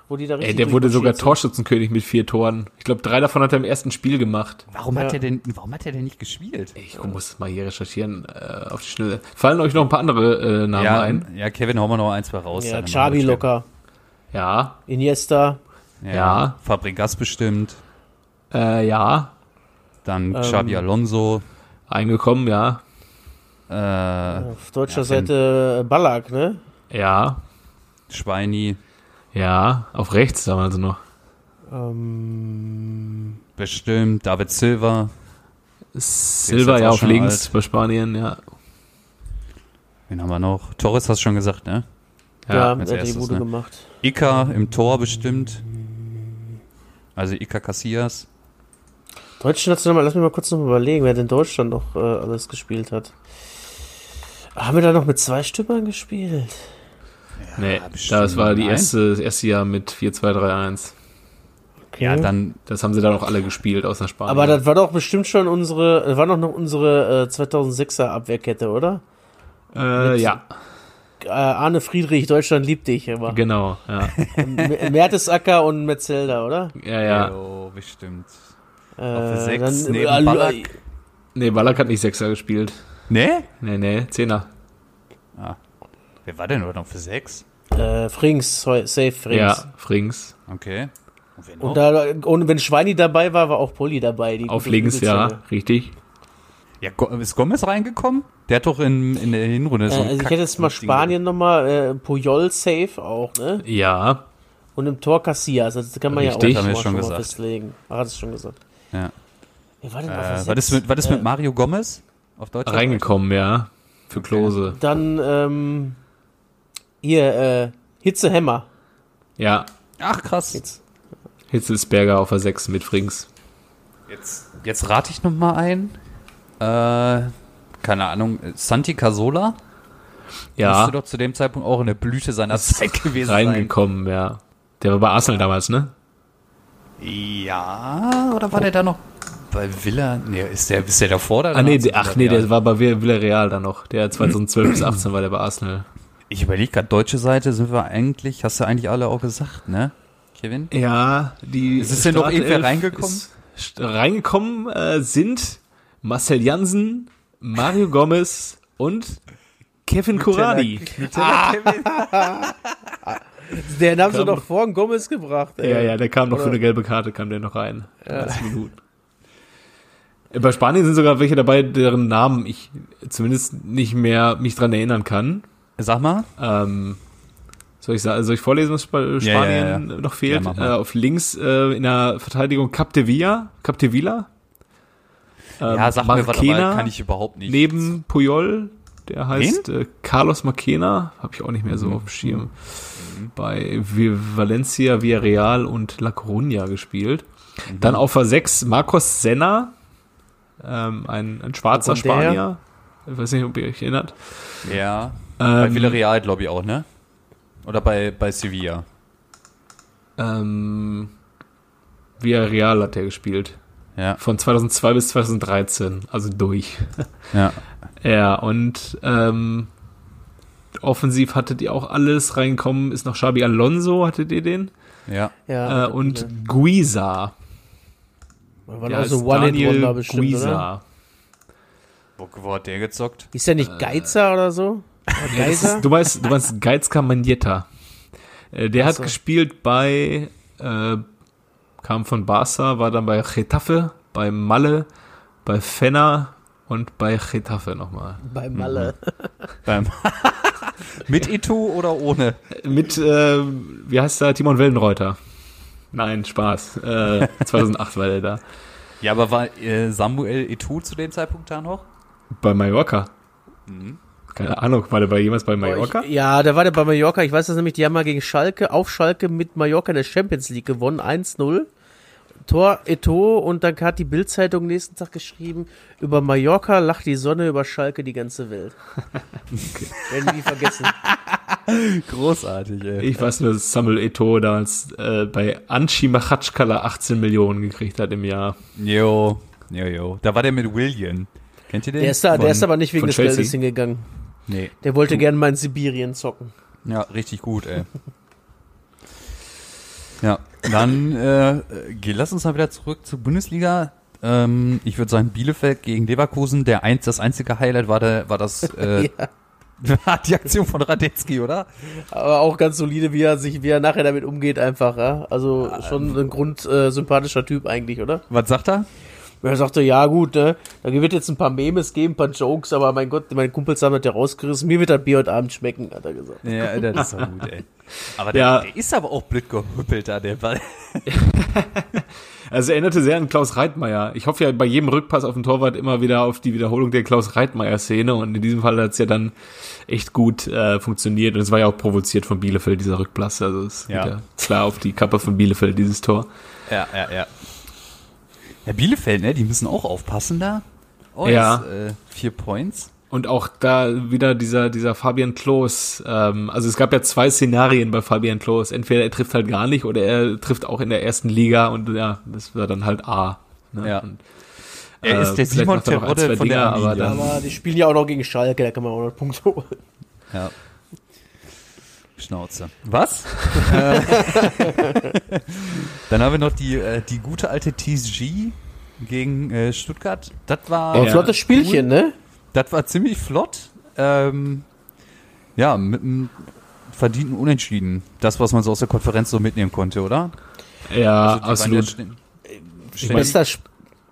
Wo die da richtig Ey, der wurde sogar sind. Torschützenkönig mit vier Toren. Ich glaube, drei davon hat er im ersten Spiel gemacht. Warum Ja. hat er denn, warum hat er denn nicht gespielt? Ich muss mal hier recherchieren äh, auf die Schnelle. Fallen euch noch ein paar andere äh, Namen ja, ein? ja, Kevin, hauen wir noch ein, zwei raus. Ja, Xabi locker. Ja, Iniesta. Ja. Ja. Fabregas bestimmt. äh, ja, Dann Ähm. Xabi Alonso. eingekommen, ja, Äh, Auf deutscher Ja, Seite Ballack, ne? ja, Schweini. Ja, auf rechts damals noch. Ähm, Bestimmt. David Silva. Silva ja auch auf links alt. bei Spanien, ja. Wen haben wir noch? Torres hast du schon gesagt, ne? ja, Ja, er als hat die erstes, Bude ne? gemacht. Ika im Tor bestimmt. Also Ika Casillas. Deutsche National, lass mich mal kurz noch mal überlegen, wer denn Deutschland noch äh, alles gespielt hat. Haben wir da noch mit zwei Stüppern gespielt? Nee, bestimmt. das war die erste, das erste Jahr mit 4-2-3-1. Okay. Ja, dann Das haben sie da noch alle gespielt, außer Spanien. Aber das war doch bestimmt schon unsere, das war doch noch unsere äh, 2006er Abwehrkette, oder? äh, ja, Äh, Arne Friedrich, Deutschland liebt dich immer. genau, ja, Mertesacker und Metzelder, oder? ja, ja. Jo, bestimmt. Äh, der Sechs dann, neben äh, Ballack. Nee, Ballack hat nicht Sechser gespielt. Ne? Nee, nee, Zehner. Wer war denn nur noch für sechs? Äh, Frings, safe Frings. Ja, Frings. Okay. Und wer noch? Und, da, und wenn Schweini dabei war, war auch Polly dabei. Die Auf links, ja, richtig. ja, ist Gomez reingekommen? Der hat doch in, in der Hinrunde Äh, so also ich hätte jetzt mal Spanien nochmal, äh, Puyol safe auch, ne? Ja, Und im Tor Casillas, also das kann man Richtig. ja auch schon, schon mal gesagt. festlegen. Ach, hat es schon gesagt. Ja. Wer war Äh, Sechs? ist mit, was ist mit Äh, Mario Gomez? Auf Deutsch? reingekommen, ja. Für Klose. Dann, ähm, hier, äh, Hitzehämmer. Ja, Ach, krass. Jetzt. Hitzelsberger auf der 6 mit Frings. Jetzt, jetzt rate ich noch mal ein. Äh, keine Ahnung. Santi Casola? Ja, Müsste doch zu dem Zeitpunkt auch in der Blüte seiner *laughs* Zeit gewesen reingekommen, ja. Der war bei Arsenal damals, ne? sein. Ja, oder war der da noch bei Villa? Nee, ist der, ist der davor da? Ah, nee, der, ach nee, der war bei Vill- Villarreal dann noch. Der 2012 *clears throat* bis 18 war der bei Arsenal. Ich überlege gerade, deutsche Seite sind wir eigentlich, hast du eigentlich alle auch gesagt, ne? Kevin? Ja, die. Ist es denn noch irgendwer reingekommen? Reingekommen äh, sind Marcel Jansen, Mario Gomez und Kevin Kurani. *laughs* Den haben sie doch vor Gomez gebracht, ey. Ja, ja, der kam noch für Oder- eine gelbe Karte, kam der noch rein. 30 Minuten. Bei Spanien sind sogar welche dabei, deren Namen ich zumindest nicht mehr mich dran erinnern kann. Sag mal. Ähm, soll ich soll ich vorlesen, was Sp- Ja, Spanien ja, ja. noch fehlt? Äh, auf links äh, in der Verteidigung Capdevilla, Capdevilla. Ähm, ja, sag mir was, Marquena kann ich überhaupt nicht. neben Puyol, der heißt äh, Carlos Marquena, habe ich auch nicht mehr Mhm. so auf dem Schirm. Bei Vi- Valencia, Villarreal und La Coruña gespielt. Mhm. Dann auf der 6 Marcos Senna, ähm, ein, ein schwarzer? Spanier. Ich weiß nicht, ob ihr euch erinnert. Ja. Bei Ähm, Villarreal, glaube ich, auch, ne? Oder bei, bei Sevilla. Ähm, Villarreal hat er gespielt. Ja. Von 2002 bis 2013, also durch. Ja. *laughs* Ja, und ähm, offensiv hattet ihr auch alles reinkommen. Ist noch Xabi Alonso, hattet ihr den? Ja. Ja, äh, und Guisa. war Der auch so heißt One-Hit-Wonder Daniel bestimmt, oder? Guisa. Wo, wo hat der gezockt? Ist der nicht Geizer oder so? Oder Ja, ist, du meinst, du meinst Geizka Manietta. Äh, Der hat so. gespielt bei, äh, kam von Barca, war dann bei Getafe, bei Malle, bei Fenner und bei Getafe nochmal. Bei Malle. *laughs* Beim *laughs* Mit Ito oder ohne? Mit, äh, wie heißt der, Timon Wellenreuter. Nein, Spaß. Äh, *laughs* 2008 war der da. Ja, aber war äh, Samuel Ito zu dem Zeitpunkt da noch? Bei Mallorca. Mhm. Keine Ahnung, war der bei jemals bei Mallorca? Ich, ja, da war der bei Mallorca. Ich weiß das nämlich, die haben mal gegen Schalke, auf Schalke mit Mallorca in der Champions League gewonnen. 1-0. Tor Eto und dann hat die Bildzeitung nächsten Tag geschrieben, über Mallorca lacht die Sonne, über Schalke die ganze Welt. *laughs* Werden die vergessen. Großartig, ey. Ich weiß nur, dass Samuel Eto'o damals äh, bei Anchi Machatschkala 18 Millionen gekriegt hat im Jahr. Jo, jo, jo. Da war der mit William. Kennt ihr den? Der ist, da, der ist aber nicht wegen des Chelsea? Geldes hingegangen. Nee. Der wollte gerne mal in Sibirien zocken. Ja, richtig gut, ey. ja, dann äh, lass uns mal wieder zurück zur Bundesliga. Ähm, ich würde sagen, Bielefeld gegen Leverkusen. Der eins, das einzige Highlight war, der, war das *laughs* äh, war *laughs* die Aktion von Radetzky, oder? Aber auch ganz solide, wie er sich, wie er nachher damit umgeht, einfach, ja. Also schon ein grund äh, sympathischer Typ eigentlich, oder? Was sagt er? Er sagte, ja gut, ne, da wird jetzt ein paar Memes geben, ein paar Jokes, aber mein Gott, meine Kumpels haben das ja rausgerissen. Mir wird das Bier heute Abend schmecken, hat er gesagt. Ja, das ist doch gut, ey. Aber der, Ja. der ist aber auch blöd gehüppelt da, der Ball. *laughs* Also erinnerte sehr an Klaus Reitmeier. Ich hoffe ja bei jedem Rückpass auf den Torwart immer wieder auf die Wiederholung der Klaus Reitmeier-Szene und in diesem Fall hat es ja dann echt gut äh, funktioniert und es war ja auch provoziert von Bielefeld, dieser Rückpass. Also es Ja. ja klar auf die Kappe von Bielefeld, dieses Tor. Ja, ja, ja. Ja, Bielefeld, ne, die müssen auch aufpassen da. Oh, Ja. jetzt, äh, vier Points. Und auch da wieder dieser, dieser Fabian Klos. Ähm, also es gab ja zwei Szenarien bei Fabian Klos. Entweder er trifft halt gar nicht oder er trifft auch in der ersten Liga und ja, das war dann halt A. Ne? Ja. Und, Er ist der Simon er Terodde von der Dinger, aber Arminia. dann- Aber die spielen ja auch noch gegen Schalke, da kann man auch noch Punkte holen. Ja. Schnauze. Was? Äh, *laughs* Dann haben wir noch die, äh, die gute alte TSG gegen äh, Stuttgart. Das war, Aber Ja. flottes Spielchen, ne? das war ziemlich flott. Ähm, ja, mit einem verdienten Unentschieden. Das, was man so aus der Konferenz so mitnehmen konnte, oder? Ja, Also absolut. ja ständig- Bester,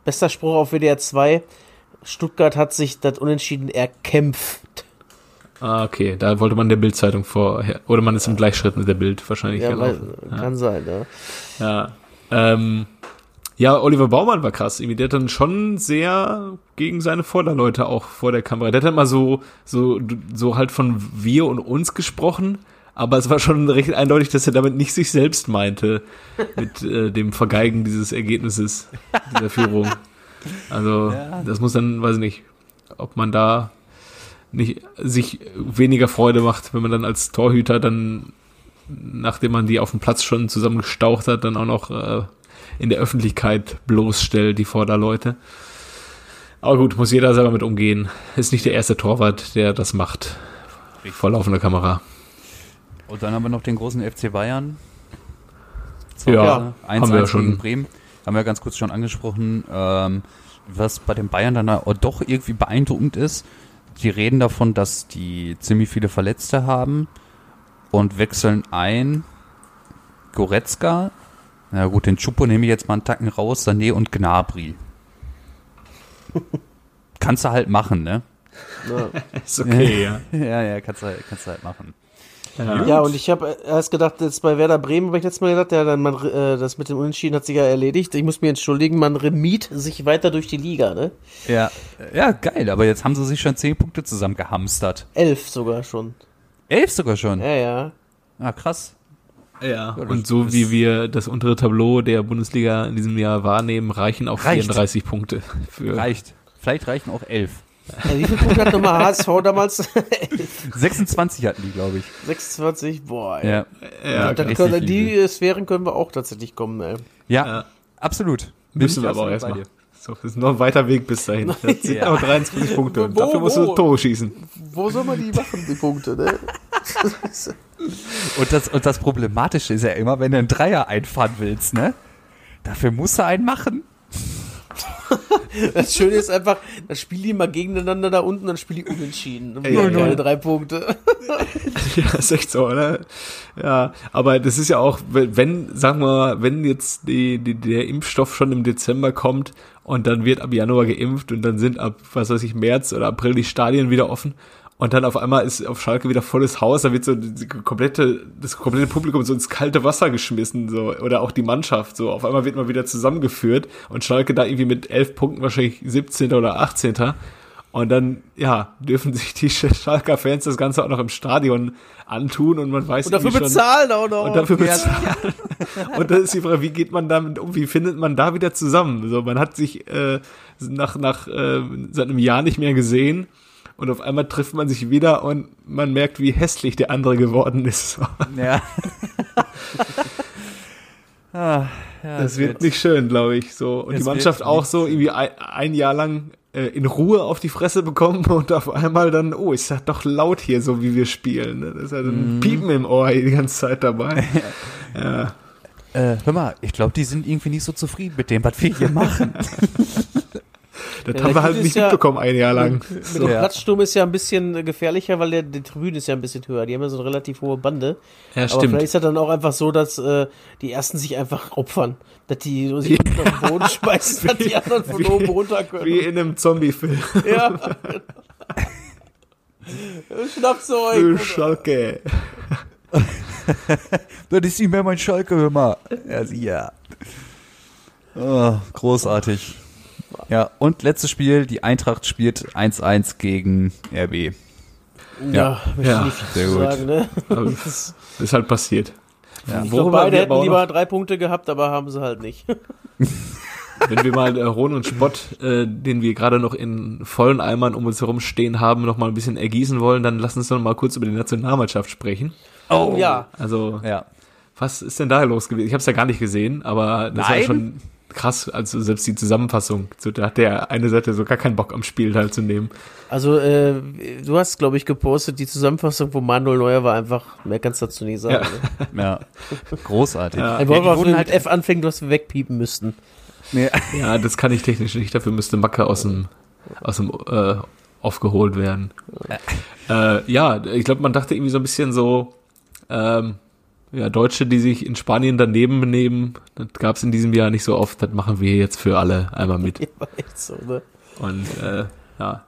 bester Spruch auf WDR 2. Stuttgart hat sich das Unentschieden erkämpft. Ah, okay, da wollte man der Bildzeitung vorher. Oder man ist im Gleichschritt mit der Bild wahrscheinlich Ja, weil, gelaufen. kann sein, ne? Ja. Ähm, ja, Oliver Baumann war krass. Irgendwie, Der hat dann schon sehr gegen seine Vorderleute auch vor der Kamera. Der hat dann mal so, so, so halt von wir und uns gesprochen. Aber es war schon recht eindeutig, dass er damit nicht sich selbst meinte. *laughs* Mit äh, dem Vergeigen dieses Ergebnisses, dieser Führung. Also, Ja. das muss dann, weiß ich nicht, ob man da nicht sich weniger Freude macht, wenn man dann als Torhüter dann, nachdem man die auf dem Platz schon zusammen gestaucht hat, dann auch noch äh, in der Öffentlichkeit bloßstellt, die Vorderleute. Aber gut, muss jeder selber mit umgehen. Ist nicht der erste Torwart, der das macht. Vor laufender Kamera. Und dann haben wir noch den großen FC Bayern. Ja, 1 haben wir ja schon. Bremen. Haben wir ganz kurz schon angesprochen. Ähm, was bei den Bayern dann doch irgendwie beeindruckend ist, die reden davon, dass die ziemlich viele Verletzte haben und wechseln ein Goretzka. Na gut, den Chupo nehme ich jetzt mal einen Tacken raus, Sané und Gnabry. *laughs* kannst du halt machen, ne? *laughs* Ist okay, *laughs* ja. ja, ja, kannst du, halt- kannst du halt machen. Ja, und ich habe erst gedacht, jetzt bei Werder Bremen habe ich letztes Mal gedacht, ja, dann man, äh, das mit dem Unentschieden hat sich ja erledigt. Ich muss mir entschuldigen, man remiet sich weiter durch die Liga, ne? Ja, ja, geil, aber jetzt haben sie sich schon zehn Punkte zusammen gehamstert. Elf sogar schon. Elf sogar schon. Ja, ja. Ah, krass. Ja, und so wie wir das untere Tableau der Bundesliga in diesem Jahr wahrnehmen, reichen auch Reicht. 34 Punkte. Für Reicht. Vielleicht reichen auch elf. Ja wie viele Punkte hat nochmal HSV damals? *laughs* 26 hatten die, glaube ich. 26? Boah, ey. Ja, ja, Dann können, die Sphären können wir auch tatsächlich kommen, ey. ja, Ja. absolut. Bin müssen wir aber auch erstmal. So, das ist noch ein weiter Weg bis dahin. *laughs* Das sind Ja. aber 23 Punkte und Wo, dafür musst wo? du Tore schießen. Wo soll man die machen, die Punkte, ne? Und das, und das Problematische ist ja immer, wenn du einen Dreier einfahren willst, ne? Dafür musst du einen machen. Das Schöne ist einfach, dann spielen die mal gegeneinander da unten, dann spielen die unentschieden. Und Ja, ja, ja. drei Punkte. *laughs* Ja, ist echt so, oder? Ja, aber das ist ja auch, wenn, sagen wir mal, wenn jetzt die, die, der Impfstoff schon im Dezember kommt und dann wird ab Januar geimpft und dann sind ab, was weiß ich, März oder April die Stadien wieder offen und dann auf einmal ist auf Schalke wieder volles Haus, da wird so die komplette, das komplette Publikum so ins kalte Wasser geschmissen, so, oder auch die Mannschaft, so, auf einmal wird man wieder zusammengeführt und Schalke da irgendwie mit elf Punkten wahrscheinlich 17. oder 18. Und dann, ja, dürfen sich die Schalker Fans das Ganze auch noch im Stadion antun und man weiß Und dafür schon, bezahlen auch noch. und dafür Ja, bezahlen. *laughs* Und dann ist die Frage, wie geht man damit um? Wie findet man da wieder zusammen? So, man hat sich äh, nach nach äh, seit einem Jahr nicht mehr gesehen und auf einmal trifft man sich wieder und man merkt, wie hässlich der andere geworden ist. *laughs* Ja. *laughs* ah, ja, Das wird nicht schön, glaube ich. So und die wird Mannschaft auch so irgendwie ein, ein Jahr lang äh, in Ruhe auf die Fresse bekommen *laughs* und auf einmal dann, oh, ist das doch laut hier, so wie wir spielen. Ne? Das ist ja Mhm. ein Piepen im Ohr die ganze Zeit dabei. ja. Äh, hör mal, ich glaube, die sind irgendwie nicht so zufrieden mit dem, was wir hier machen. Das Ja, haben wir halt nicht ja- mitbekommen ein Jahr lang. Mit dem Ja. Platzsturm ist ja ein bisschen äh, gefährlicher, weil der, die Tribüne ist ja ein bisschen höher. Die haben ja so eine relativ hohe Bande. Ja, Aber vielleicht ist das dann auch einfach so, dass äh, die ersten sich einfach opfern. Dass die so sich unten *laughs* auf den Boden schmeißen, dass die anderen von Wie- oben runter können. Wie in einem Zombie-Film. Ja. *laughs* Schnappt Du euch. Schalke. *laughs* das ist nicht mehr mein Schalke, hör mal. Ja, sie- ja. Oh, großartig. Ja, und letztes Spiel, die Eintracht spielt 1-1 gegen RB. Ja, möchte Ja, viel sehr zu gut. sagen, ne? *laughs* Aber Das ist halt passiert. Ja. Ich Worüber beide wir hätten lieber noch, drei Punkte gehabt, aber haben sie halt nicht. *laughs* wenn wir mal äh, Hohn und Spott, äh, den wir gerade noch in vollen Eimern um uns herum stehen haben, noch mal ein bisschen ergießen wollen, dann lass uns doch mal kurz über die Nationalmannschaft sprechen. Oh ja. Also, Ja. was ist denn da los gewesen? Ich habe es ja gar nicht gesehen, aber das war Nein? schon krass. Also selbst die Zusammenfassung, so, da hat der eine Seite so gar keinen Bock am Spiel teilzunehmen. Also, äh, du hast, glaube ich, gepostet, die Zusammenfassung von Manuel Neuer war einfach, mehr kannst du dazu nicht sagen. Ja. Ne? Ja. Großartig. Ja. Was wurden mit halt- F anfängt, was wir wegpiepen müssten. Nee. Ja, das kann ich technisch nicht. Dafür müsste Macke aus dem, aus dem äh, aufgeholt werden. Äh, ja, ich glaube, man dachte irgendwie so ein bisschen so, ähm, ja, Deutsche, die sich in Spanien daneben benehmen, das gab es in diesem Jahr nicht so oft. Das machen wir jetzt für alle einmal mit. *laughs* Ja, echt so, ne? Und äh, ja,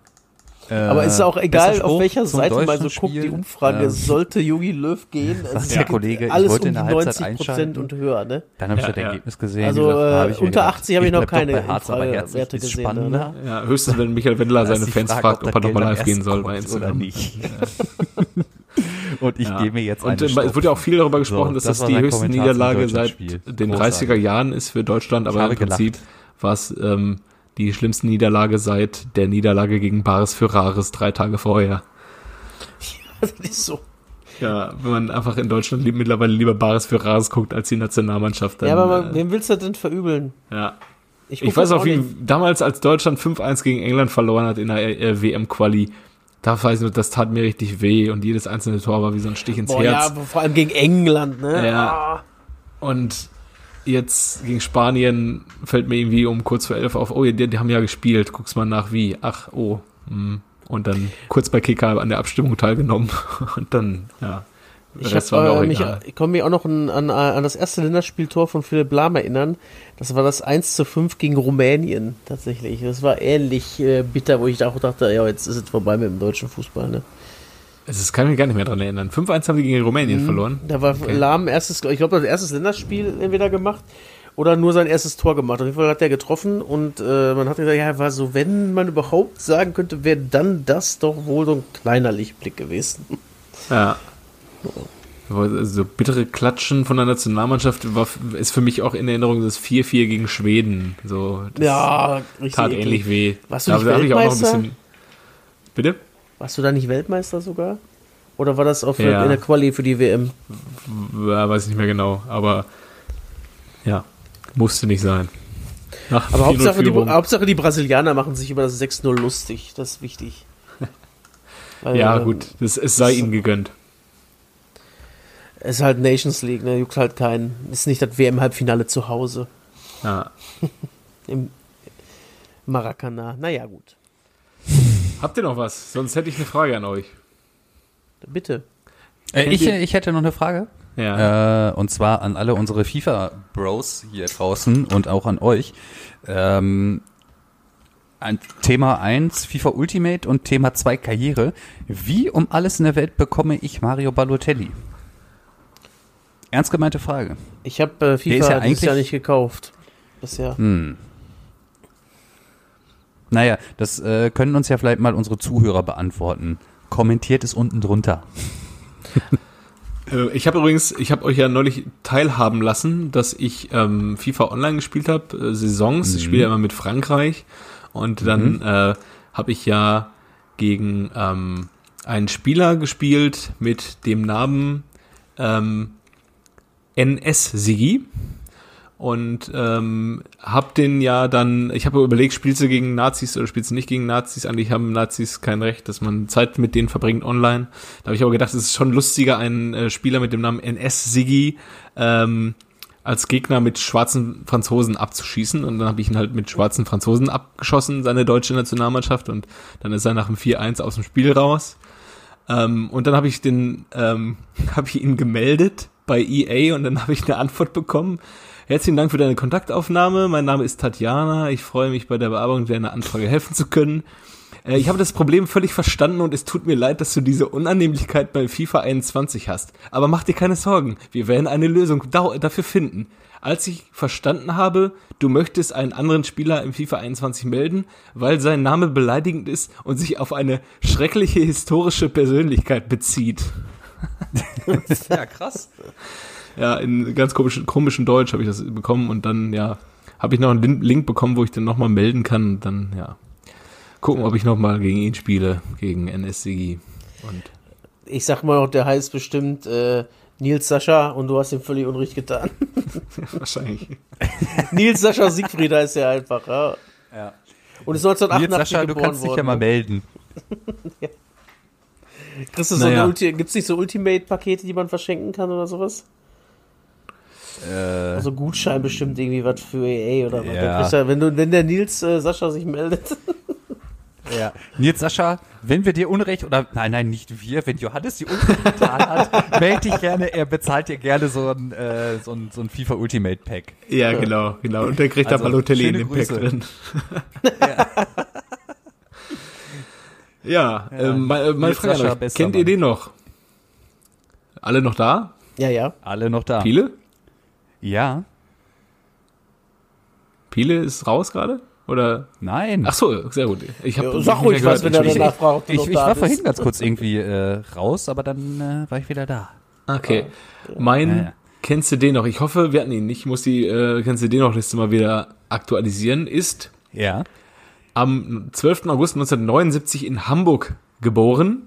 Aber ist auch Äh, egal, auf welcher Seite man so guckt, die. Umfrage, Ähm, sollte Jogi Löw gehen, der ja Kollege, ich alles um die der Halbzeit 90 Prozent einschalten. und höher, ne? Dann habe ich Ja, das ja. Ergebnis gesehen. Also, gesagt, äh, unter gedacht, 80 habe ich noch keine Herzlich Werte gesehen, spannender. ne? ja, höchstens, wenn Michael Wendler seine Fans Frage, fragt, ob er nochmal live gehen soll bei kommt oder Instagram. nicht. *laughs* Und ich Ja. gehe mir jetzt Und äh, es wurde ja auch viel darüber gesprochen, So, dass das das, die höchste Kommentar Niederlage seit Spiel. den Großartig. 30er Jahren ist für Deutschland, aber im Prinzip war es ähm, die schlimmste Niederlage seit der Niederlage gegen Baris Ferraris drei Tage vorher. *laughs* Das ist so. Ja, wenn man einfach in Deutschland lieb, mittlerweile lieber Baris Ferraris guckt als die Nationalmannschaft. Dann, ja, aber man, äh, wem willst du denn verübeln? ja. guck Ich weiß das auch, wie damals, als Deutschland 5-1 gegen England verloren hat in der äh, WM-Quali, da weiß ich nur, das tat mir richtig weh und jedes einzelne Tor war wie so ein Stich ins Boah, Herz. ja, aber vor allem gegen England, ne? Ja. Ah. Und jetzt gegen Spanien fällt mir irgendwie um kurz vor elf auf, oh, die, die haben ja gespielt, guck's mal nach wie. Ach, oh. hm. Und dann kurz bei Kicker an der Abstimmung teilgenommen. *laughs* Und dann, ja. Ich, Rest hab, war mir auch äh, mich, ich kann mich auch noch an, an, an das erste Länderspieltor von Philipp Lahm erinnern. Das war das 1 zu 5 gegen Rumänien tatsächlich. Das war ähnlich äh, bitter, wo ich auch dachte, ja, jetzt ist es vorbei mit dem deutschen Fußball. Ne? Das kann ich mich gar nicht mehr dran erinnern. 5-1 haben die gegen Rumänien Mhm. verloren. Da war Lahm erstes, ich glaube, das erstes Länderspiel entweder gemacht oder nur sein erstes Tor gemacht. Auf jeden Fall hat er getroffen und äh, man hat gesagt, ja, war so, wenn man überhaupt sagen könnte, wäre dann das doch wohl so ein kleiner Lichtblick gewesen. Ja. So bittere Klatschen von der Nationalmannschaft war, ist für mich auch in Erinnerung das 4-4 gegen Schweden. So, Ja, richtig. tat eklig. ähnlich weh. Warst du Da- nicht da Weltmeister? bisschen. Bitte? Warst du da nicht Weltmeister sogar? Oder war das auf Ja. in der Quali für die WM? Ja, weiß ich nicht mehr genau, aber ja, musste nicht sein. Nach Aber 4-0 Hauptsache die. Hauptsache die Brasilianer machen sich über das 6-0 lustig. Das ist wichtig. *laughs* Weil, ja, ähm, gut, das, es sei ihnen gegönnt. Es ist halt Nations League, ne? Juckt halt keinen. Ist nicht das WM-Halbfinale zu Hause. Ja. *laughs* Im, Maracana. Naja, gut. Habt ihr noch was? Sonst hätte ich eine Frage an euch. Bitte. Äh, ich, ich hätte noch eine Frage. Ja. Äh, und zwar an alle unsere FIFA-Bros hier draußen und auch an euch. Ähm, an Thema 1 FIFA Ultimate und Thema 2 Karriere. Wie um alles in der Welt bekomme ich Mario Balotelli? Ernst gemeinte Frage. Ich habe äh, FIFA ja dieses eigentlich- Jahr nicht gekauft. Bisher. Hm. Naja, das äh, können uns ja vielleicht mal unsere Zuhörer beantworten. Kommentiert es unten drunter. *laughs* Äh, Ich habe übrigens, ich habe euch ja neulich teilhaben lassen, dass ich ähm, FIFA Online gespielt habe, äh, Saisons. Ich spiele ja immer mit Frankreich und dann äh, habe ich ja gegen ähm, einen Spieler gespielt mit dem Namen ähm, NS Sigi und ähm, hab den ja dann, ich habe überlegt, spielst du gegen Nazis oder spielst du nicht gegen Nazis? Eigentlich haben Nazis kein Recht, dass man Zeit mit denen verbringt online. Da habe ich aber gedacht, es ist schon lustiger, einen äh, Spieler mit dem Namen NS Siggi ähm, als Gegner mit schwarzen Franzosen abzuschießen. Und dann habe ich ihn halt mit schwarzen Franzosen abgeschossen, seine deutsche Nationalmannschaft. Und dann ist er nach dem 4-1 aus dem Spiel raus. Ähm, und dann habe ich den, ähm, *laughs* habe ich ihn gemeldet bei EA und dann *laughs* habe ich eine Antwort bekommen. Herzlichen Dank für deine Kontaktaufnahme. Mein Name ist Tatjana. Ich freue mich, bei der Bearbeitung deiner Anfrage helfen zu können. Äh, Ich habe das Problem völlig verstanden und es tut mir leid, dass du diese Unannehmlichkeit bei FIFA 21 hast. Aber mach dir keine Sorgen. Wir werden eine Lösung dafür finden. Als ich verstanden habe, du möchtest einen anderen Spieler im FIFA 21 melden, weil sein Name beleidigend ist und sich auf eine schreckliche historische Persönlichkeit bezieht. *laughs* Ja, krass. Ja, in ganz komischen, komischen Deutsch habe ich das bekommen und dann, ja, habe ich noch einen Lin- Link bekommen, wo ich dann nochmal melden kann und dann, ja, gucken, ob ich nochmal gegen ihn spiele, gegen NSCG. Und Ich sag mal noch, der heißt bestimmt äh, Nils Sascha und du hast ihm völlig Unrecht getan. *laughs* wahrscheinlich. *laughs* Nils Sascha Siegfried heißt er einfach, ja. Ja. Und ist 1988 Jetzt, Sascha, du kannst dich ja mal melden. Kriegst du so Naja. Ulti gibt's nicht so Ultimate-Pakete, die man verschenken kann oder sowas? Äh, Also Gutschein bestimmt irgendwie was für EA oder was. Ja. Du, wenn, du, wenn der Nils äh, Sascha sich meldet. ja. Nils Sascha, wenn wir dir Unrecht, oder nein, nein, nicht wir, wenn Johannes dir Unrecht getan hat, *laughs* melde dich gerne, er bezahlt dir gerne so ein, äh, so ein, so ein FIFA Ultimate Pack. Ja, genau, genau. Und der kriegt Also, da Balotelli in dem Pack drin. *laughs* ja, ähm, meine, meine Nils Frage an Sascha, euch. Kennt ihr den noch? Alle noch da? Ja, ja. Alle noch da. Piele? Ja, Piele ist raus gerade? Oder? nein. Ach so, sehr gut. Ich habe Ja, sag ruhig was, wenn er danach du ich, ich da war bist. vorhin ganz kurz irgendwie äh, raus, aber dann äh, war ich wieder da. Okay. Mein, Ja, ja. kennst du den noch? Ich hoffe, wir hatten ihn nicht. Ich muss die, äh, kennst du den noch Liste mal wieder aktualisieren. Ist Ja. Am 12. August 1979 in Hamburg geboren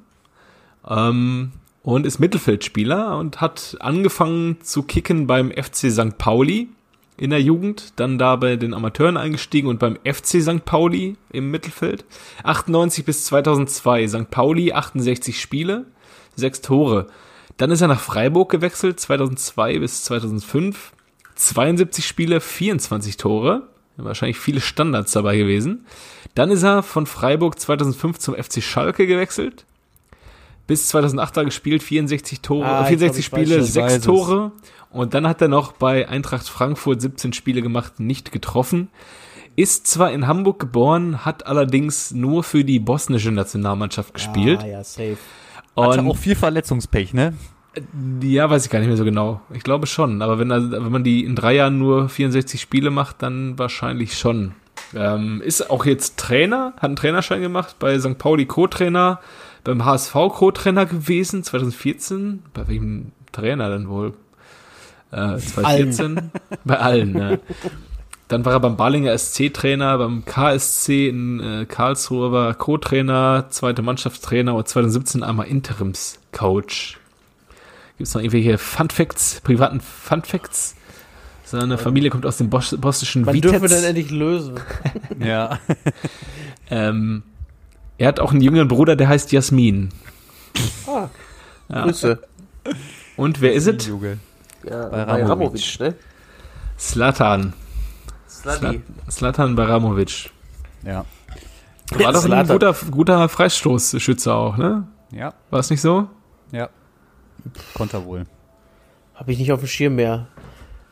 ähm, und ist Mittelfeldspieler und hat angefangen zu kicken beim FC St. Pauli in der Jugend, dann da bei den Amateuren eingestiegen und beim FC St. Pauli im Mittelfeld. 98 bis 2002 St. Pauli 68 Spiele, sechs Tore. Dann ist er nach Freiburg gewechselt 2002 bis 2005, 72 Spiele, 24 Tore. Wahrscheinlich viele Standards dabei gewesen. Dann ist er von Freiburg 2005 zum FC Schalke gewechselt. Bis 2008 da gespielt, 64 Tore, Ah, äh, ich glaub, 64 ich weiß Spiele, schon. Ich 6 weiß es. Tore. Und dann hat er noch bei Eintracht Frankfurt 17 Spiele gemacht, nicht getroffen. Ist zwar in Hamburg geboren, hat allerdings nur für die bosnische Nationalmannschaft gespielt. Ah, ja, safe. Hatte Und auch viel Verletzungspech, ne? Ja, weiß ich gar nicht mehr so genau. Ich glaube schon. Aber wenn, wenn man die in drei Jahren nur 64 Spiele macht, dann wahrscheinlich schon. Ähm, ist auch jetzt Trainer, hat einen Trainerschein gemacht bei St. Pauli Co-Trainer, beim HSV Co-Trainer gewesen, 2014. Bei welchem Trainer dann wohl? Äh, 2014? *laughs* Bei allen, ne? Dann war er beim Balinger SC-Trainer, beim KSC in äh, Karlsruhe war er Co-Trainer, zweite Mannschaftstrainer und 2017 einmal Interimscoach. Gibt es noch irgendwelche Fun Facts, privaten Fun Facts? Seine Familie kommt aus dem Bos bosnischen Wann dürfen wir Vitez. denn endlich lösen? *laughs* Ja. Ähm, er hat auch einen jüngeren Bruder, der heißt Jasmin. Ah, Ja. Grüße. Und wer ist es? Ja, Bei bei Ramovic. Ne? Slatan. Slatan Baramovic. Ja. War doch ein guter, guter Freistoßschütze auch, ne? Ja, War es nicht so? ja. Konter wohl. Habe ich nicht auf dem Schirm mehr.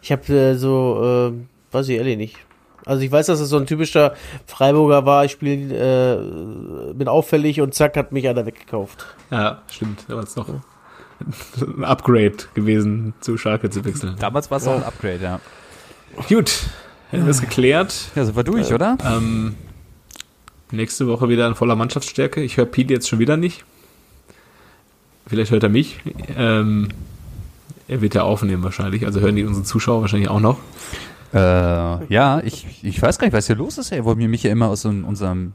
Ich habe äh, so, äh, weiß ich ehrlich nicht. Also ich weiß, dass es so ein typischer Freiburger war. Ich spiele, äh, bin auffällig und zack, hat mich einer weggekauft. Ja, stimmt. Da war es doch ein Upgrade gewesen, zu Schalke zu wechseln. Damals war es auch ein Upgrade, ja. Gut, hätten wir es geklärt. Ja, sind wir durch, oder? Ähm, nächste Woche wieder in voller Mannschaftsstärke. Ich höre Pete jetzt schon wieder nicht. Vielleicht hört er mich. Ähm, er wird ja aufnehmen wahrscheinlich. Also hören die unsere Zuschauer wahrscheinlich auch noch. Äh, ja, ich, ich weiß gar nicht, was hier los ist, ey. Wollt ihr mich hier immer aus so, unserem,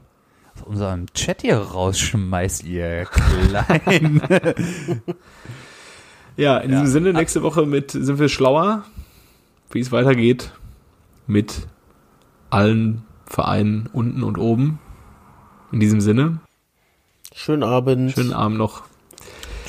aus unserem Chat hier rausschmeißt, ihr Kleinen. *laughs* Ja, in Ja. diesem Sinne, nächste Woche mit sind wir schlauer, wie es weitergeht mit allen Vereinen unten und oben. In diesem Sinne, Schönen Abend. schönen Abend noch.